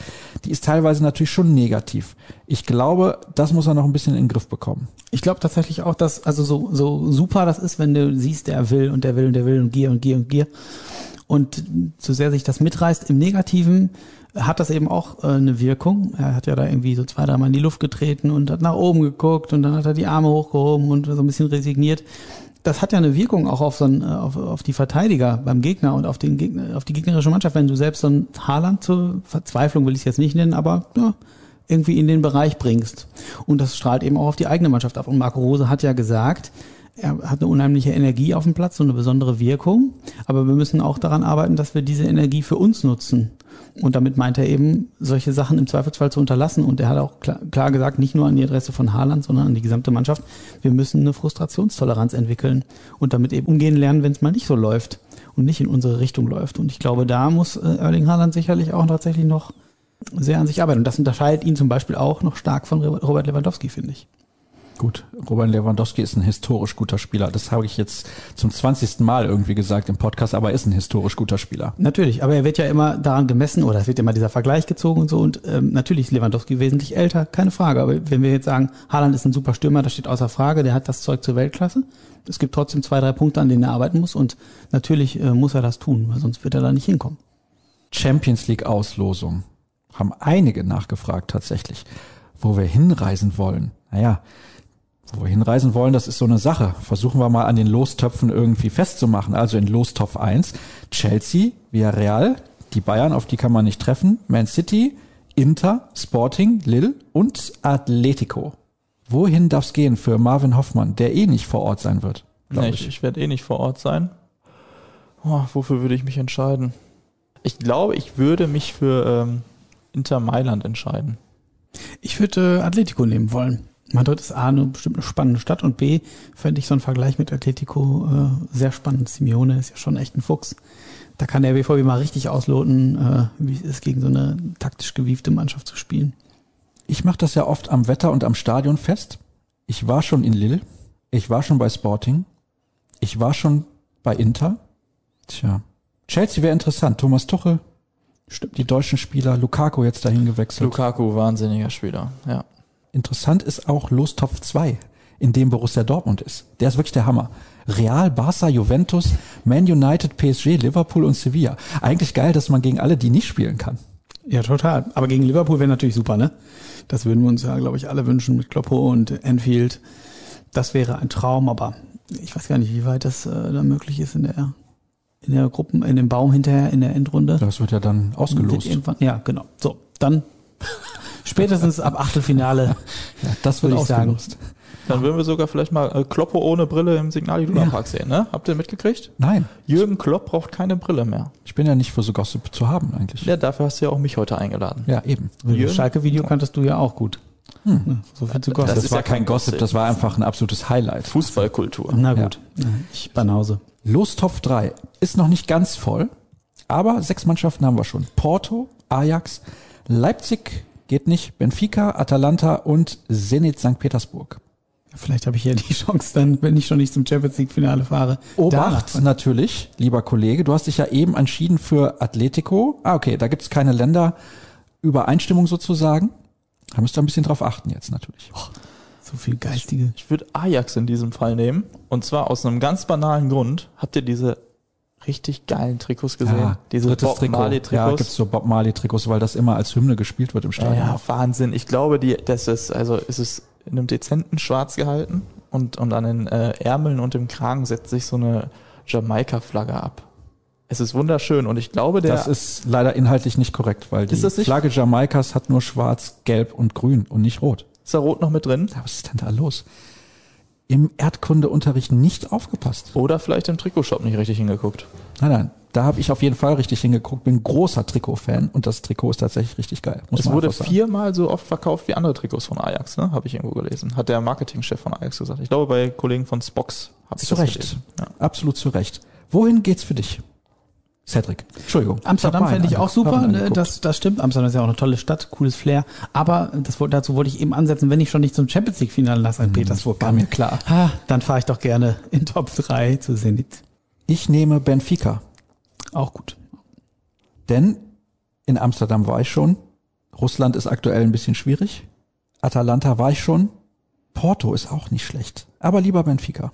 Die ist teilweise natürlich schon negativ. Ich glaube, das muss er noch ein bisschen in den Griff bekommen. Ich glaube tatsächlich auch, dass, also so, so super das ist, wenn du siehst, der will und der will und der will und Gier und Gier und Gier. Und so sehr sich das mitreißt im Negativen, hat das eben auch äh, eine Wirkung. Er hat ja da irgendwie so zwei, dreimal in die Luft getreten und hat nach oben geguckt und dann hat er die Arme hochgehoben und so ein bisschen resigniert das hat ja eine Wirkung auch auf, so ein, auf, auf die Verteidiger beim Gegner und auf, den Gegner, auf die gegnerische Mannschaft, wenn du selbst so ein Haarland zur Verzweiflung, will ich es jetzt nicht nennen, aber ja, irgendwie in den Bereich bringst. Und das strahlt eben auch auf die eigene Mannschaft ab. Und Marco Rose hat ja gesagt, er hat eine unheimliche Energie auf dem Platz, so eine besondere Wirkung. Aber wir müssen auch daran arbeiten, dass wir diese Energie für uns nutzen. Und damit meint er eben, solche Sachen im Zweifelsfall zu unterlassen. Und er hat auch klar, klar, gesagt, nicht nur an die Adresse von Haaland, sondern an die gesamte Mannschaft, wir müssen eine Frustrationstoleranz entwickeln und damit eben umgehen lernen, wenn es mal nicht so läuft und nicht in unsere Richtung läuft. Und ich glaube, da muss äh, Erling Haaland sicherlich auch tatsächlich noch sehr an sich arbeiten. Und das unterscheidet ihn zum Beispiel auch noch stark von Robert Lewandowski, finde ich. Gut, Robert Lewandowski ist ein historisch guter Spieler. Das habe ich jetzt zum 20. Mal irgendwie gesagt im Podcast, aber er ist ein historisch guter Spieler. Natürlich, aber er wird ja immer daran gemessen oder es wird immer dieser Vergleich gezogen und so und ähm, natürlich ist Lewandowski wesentlich älter, keine Frage. Aber wenn wir jetzt sagen, Haaland ist ein super Stürmer, das steht außer Frage, der hat das Zeug zur Weltklasse. Es gibt trotzdem zwei, drei Punkte, an denen er arbeiten muss und natürlich äh, muss er das tun, weil sonst wird er da nicht hinkommen. Champions League Auslosung. Haben einige nachgefragt tatsächlich, wo wir hinreisen wollen. Naja, wo wir hinreisen wollen, das ist so eine Sache. Versuchen wir mal an den Lostöpfen irgendwie festzumachen. Also in Lostopf 1 Chelsea, Villarreal, die Bayern, auf die kann man nicht treffen, Man City, Inter, Sporting, Lille und Atletico. Wohin darf's gehen für Marvin Hoffmann, der eh nicht vor Ort sein wird? Nee, ich ich werde eh nicht vor Ort sein. Oh, wofür würde ich mich entscheiden? Ich glaube, ich würde mich für ähm, Inter Mailand entscheiden. Ich würde äh, Atletico nehmen wollen. Madrid ist A, eine bestimmt eine spannende Stadt und B, fände ich so einen Vergleich mit Atletico äh, sehr spannend. Simeone ist ja schon echt ein Fuchs. Da kann der BVB mal richtig ausloten, äh, wie es ist, gegen so eine taktisch gewiefte Mannschaft zu spielen. Ich mache das ja oft am Wetter und am Stadion fest. Ich war schon in Lille, ich war schon bei Sporting, ich war schon bei Inter. Tja, Chelsea wäre interessant. Thomas Tuchel, stimmt, die deutschen Spieler, Lukaku jetzt dahin gewechselt. Lukaku, wahnsinniger Spieler. Ja. Interessant ist auch Lostopf 2, in dem Borussia Dortmund ist. Der ist wirklich der Hammer. Real, Barca, Juventus, Man United, PSG, Liverpool und Sevilla. Eigentlich geil, dass man gegen alle die nicht spielen kann. Ja, total. Aber gegen Liverpool wäre natürlich super, ne? Das würden wir uns ja, glaube ich, alle wünschen mit Kloppo und Enfield. Das wäre ein Traum, aber ich weiß gar nicht, wie weit das äh, da möglich ist in der in der Gruppen, in dem Baum hinterher in der Endrunde. Das wird ja dann ausgelost. Ja, genau. So, dann spätestens ab Achtelfinale Ja, das würde ich sagen. Dann würden wir sogar vielleicht mal äh, Kloppo ohne Brille im Signal Iduna Ja. Park sehen, ne? Habt ihr mitgekriegt? Nein, Jürgen Klopp braucht keine Brille mehr. ich bin ja nicht für so Gossip zu haben eigentlich. Ja, dafür hast du ja auch mich heute eingeladen. Ja, eben. Das? Schalke-Video kanntest du ja auch gut. Hm. So viel zu Das Gossip. Das, ist war ja kein Gossip, das war einfach ein absolutes Highlight. Fußballkultur. Na gut, ich Banause. Lostopf 3 ist noch nicht ganz voll, aber sechs Mannschaften haben wir schon. Porto, Ajax, Leipzig geht nicht, Benfica, Atalanta und Zenit St. Petersburg. Vielleicht habe ich ja die Chance dann, wenn ich schon nicht zum Champions League Finale fahre. Obacht natürlich, lieber Kollege, du hast dich ja eben entschieden für Atletico. Ah, okay, da gibt es keine Länderübereinstimmung sozusagen. Da müsst ihr ein bisschen drauf achten jetzt natürlich. So viel geistige. Ich würde Ajax in diesem Fall nehmen. Und zwar aus einem ganz banalen Grund. Habt ihr diese richtig geilen Trikots gesehen? diese drittes Bob Trikot. Marley Ja, Trikots. gibt's so Bob Marley Trikots, weil das immer als Hymne gespielt wird im Stadion. ja, Wahnsinn. Ich glaube, die, das ist, also, es ist in einem dezenten Schwarz gehalten und, und an den äh, Ärmeln und dem Kragen setzt sich so eine Jamaika-Flagge ab. Es ist wunderschön und ich glaube, der, Das ist leider inhaltlich nicht korrekt, weil die? Flagge Jamaikas hat nur schwarz, gelb und grün und nicht rot. ist da rot noch mit drin? Ja, was ist denn da los? Im Erdkundeunterricht nicht aufgepasst. Oder vielleicht im Trikotshop nicht richtig hingeguckt. Nein, nein, da habe ich auf jeden Fall richtig hingeguckt. Bin großer Trikot-Fan und das Trikot ist tatsächlich richtig geil. Es wurde viermal so oft verkauft wie andere Trikots von Ajax, ne? Habe ich irgendwo gelesen. Hat der Marketingchef von Ajax gesagt. Ich glaube, bei Kollegen von Spox habe ich Zu das Recht. Ja. Absolut zu Recht. Wohin geht's für dich? Cedric. Entschuldigung. Amsterdam fände ich auch super, ne, das, das stimmt. Amsterdam ist ja auch eine tolle Stadt, cooles Flair. Aber das, dazu wollte ich eben ansetzen, wenn ich schon nicht zum Champions League Finale nach St. Petersburg war kann. mir klar. Ha, dann fahre ich doch gerne in Top 3 zu Zenit. Ich nehme Benfica. Auch gut. Denn in Amsterdam war ich schon. Russland ist aktuell ein bisschen schwierig. Atalanta war ich schon. Porto ist auch nicht schlecht. Aber lieber Benfica.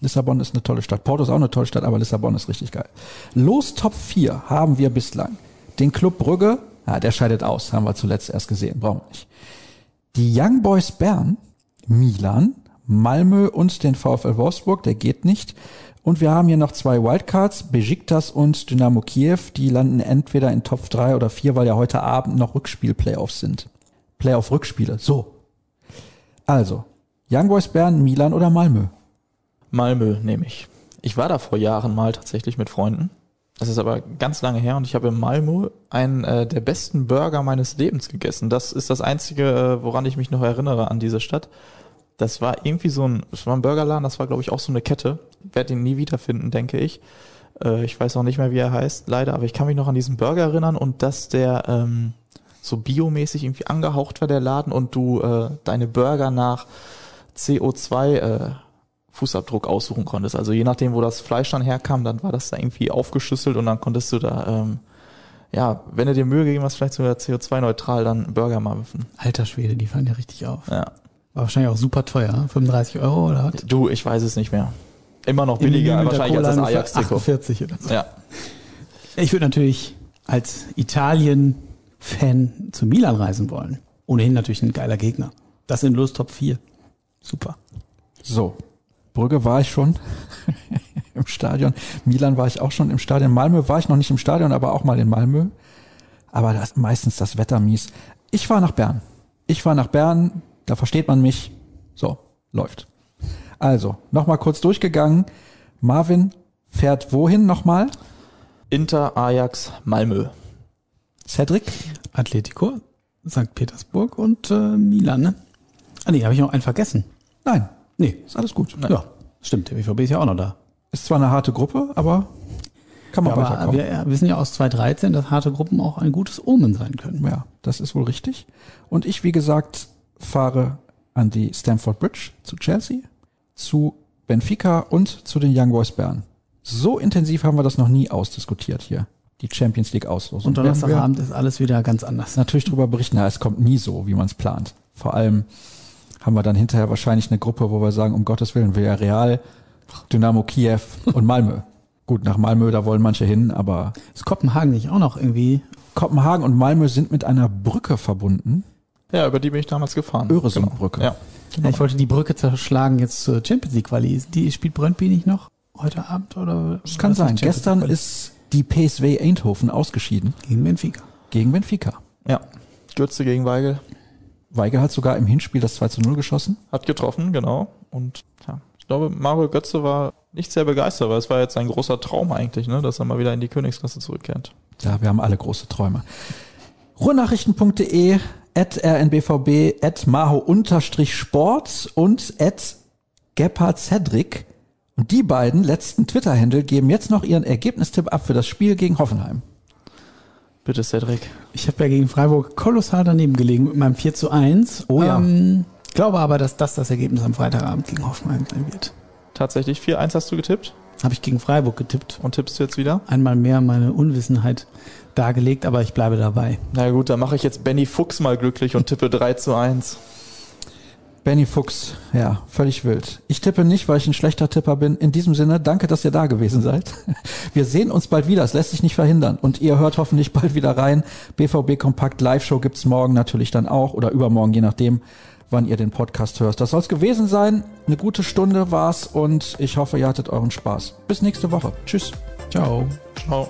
Lissabon ist eine tolle Stadt. Porto ist auch eine tolle Stadt, aber Lissabon ist richtig geil. Los Top 4 haben wir bislang. Den Club Brügge, ah, der scheidet aus, haben wir zuletzt erst gesehen, brauchen wir nicht. Die Young Boys Bern, Milan, Malmö und den VfL Wolfsburg, der geht nicht. Und wir haben hier noch zwei Wildcards, Besiktas und Dynamo Kiew, die landen entweder in Top 3 oder 4, weil ja heute Abend noch Rückspiel-Playoffs sind. Playoff-Rückspiele, so. Also, Young Boys Bern, Milan oder Malmö? Malmö nehme ich. Ich war da vor Jahren mal tatsächlich mit Freunden. Das ist aber ganz lange her und ich habe in Malmö einen äh, der besten Burger meines Lebens gegessen. Das ist das Einzige, äh, woran ich mich noch erinnere an diese Stadt. Das war irgendwie so ein, das war ein Burgerladen, das war glaube ich auch so eine Kette. Werde ihn nie wiederfinden, denke ich. Äh, ich weiß auch nicht mehr, wie er heißt, leider, aber ich kann mich noch an diesen Burger erinnern und dass der ähm, so biomäßig irgendwie angehaucht war, der Laden, und du äh, deine Burger nach CO2 äh, Fußabdruck aussuchen konntest. Also je nachdem, wo das Fleisch dann herkam, dann war das da irgendwie aufgeschüsselt und dann konntest du da, ähm, ja, wenn du dir Mühe gegeben hast, vielleicht sogar CO2-neutral dann Burger machen. Alter Schwede, die fallen ja richtig auf. Ja. War wahrscheinlich auch super teuer, 35 Euro oder was? Du, ich weiß es nicht mehr. Immer noch billiger wahrscheinlich als das Ajax-Trikot. 48 oder so. Ja. Ich würde natürlich als Italien-Fan zu Milan reisen wollen. Ohnehin natürlich ein geiler Gegner. Das sind los Top 4. Super. So, Brügge war ich schon im Stadion. Milan war ich auch schon im Stadion. Malmö war ich noch nicht im Stadion, aber auch mal in Malmö. Aber das, meistens das Wetter mies. Ich war nach Bern. Ich war nach Bern, da versteht man mich. So, läuft. Also, nochmal kurz durchgegangen. Marvin fährt wohin nochmal? Inter, Ajax, Malmö. Cedric? Atletico, St. Petersburg und äh, Milan, ne? Ah nee, habe ich noch einen vergessen. Nein, Nee, ist alles gut. ja, stimmt, der BVB ist ja auch noch da. Ist zwar eine harte Gruppe, aber kann man Ja, aber weiterkommen. wir wissen ja aus 2013, dass harte Gruppen auch ein gutes Omen sein können. Ja, das ist wohl richtig. Und ich, wie gesagt, fahre an die Stamford Bridge zu Chelsea, zu Benfica und zu den Young Boys Bern. So intensiv haben wir das noch nie ausdiskutiert hier. Die Champions League Auslosung. Und Donnerstagabend ist alles wieder ganz anders. natürlich drüber berichten, ja, es kommt nie so, wie man es plant. Vor allem haben wir dann hinterher wahrscheinlich eine Gruppe, wo wir sagen, um Gottes Willen, Villarreal, Dynamo Kiew und Malmö. Gut, nach Malmö, da wollen manche hin, aber Ist Kopenhagen nicht auch noch irgendwie? Kopenhagen und Malmö sind mit einer Brücke verbunden. Ja, über die bin ich damals gefahren. Öresundbrücke. Genau. Ja. Ja, ich wollte die Brücke zerschlagen jetzt zur Champions League Quali. Die spielt Brøndby nicht noch heute Abend oder? Das kann was sein. Gestern ist die PSV Eindhoven ausgeschieden gegen Benfica. gegen Benfica. ja. Götze gegen Weigel. Weigel hat sogar im Hinspiel das 2 zu 0 geschossen. Hat getroffen, genau. Und ja, ich glaube, Mario Götze war nicht sehr begeistert, weil es war jetzt ein großer Traum eigentlich, ne, dass er mal wieder in die Königsklasse zurückkehrt. Ja, wir haben alle große Träume. Ruhrnachrichten.de, at rnbvb, at maho-sport und at Gebhard Cedric. Und die beiden letzten Twitter-Händel geben jetzt noch ihren Ergebnistipp ab für das Spiel gegen Hoffenheim. Bitte, Cedric. Ich habe ja gegen Freiburg kolossal daneben gelegen mit meinem 4 zu 1. Oh ja. Ähm, glaube aber, dass das das Ergebnis am Freitagabend gegen Hoffenheim sein wird. Tatsächlich 4-1 hast du getippt Habe ich gegen Freiburg getippt. und tippst du jetzt wieder? Einmal mehr meine Unwissenheit dargelegt, aber ich bleibe dabei. Na gut, dann mache ich jetzt Benny Fuchs mal glücklich und tippe 3 zu 1. Benny Fuchs, ja, völlig wild. Ich tippe nicht, weil ich ein schlechter Tipper bin. In diesem Sinne, danke, dass ihr da gewesen seid. Wir sehen uns bald wieder, es lässt sich nicht verhindern. Und ihr hört hoffentlich bald wieder rein. BVB Kompakt Live-Show gibt's morgen natürlich dann auch oder übermorgen, je nachdem, wann ihr den Podcast hört. Das soll's gewesen sein. Eine gute Stunde war's und ich hoffe, ihr hattet euren Spaß. Bis nächste Woche. Tschüss. Ciao. Ciao.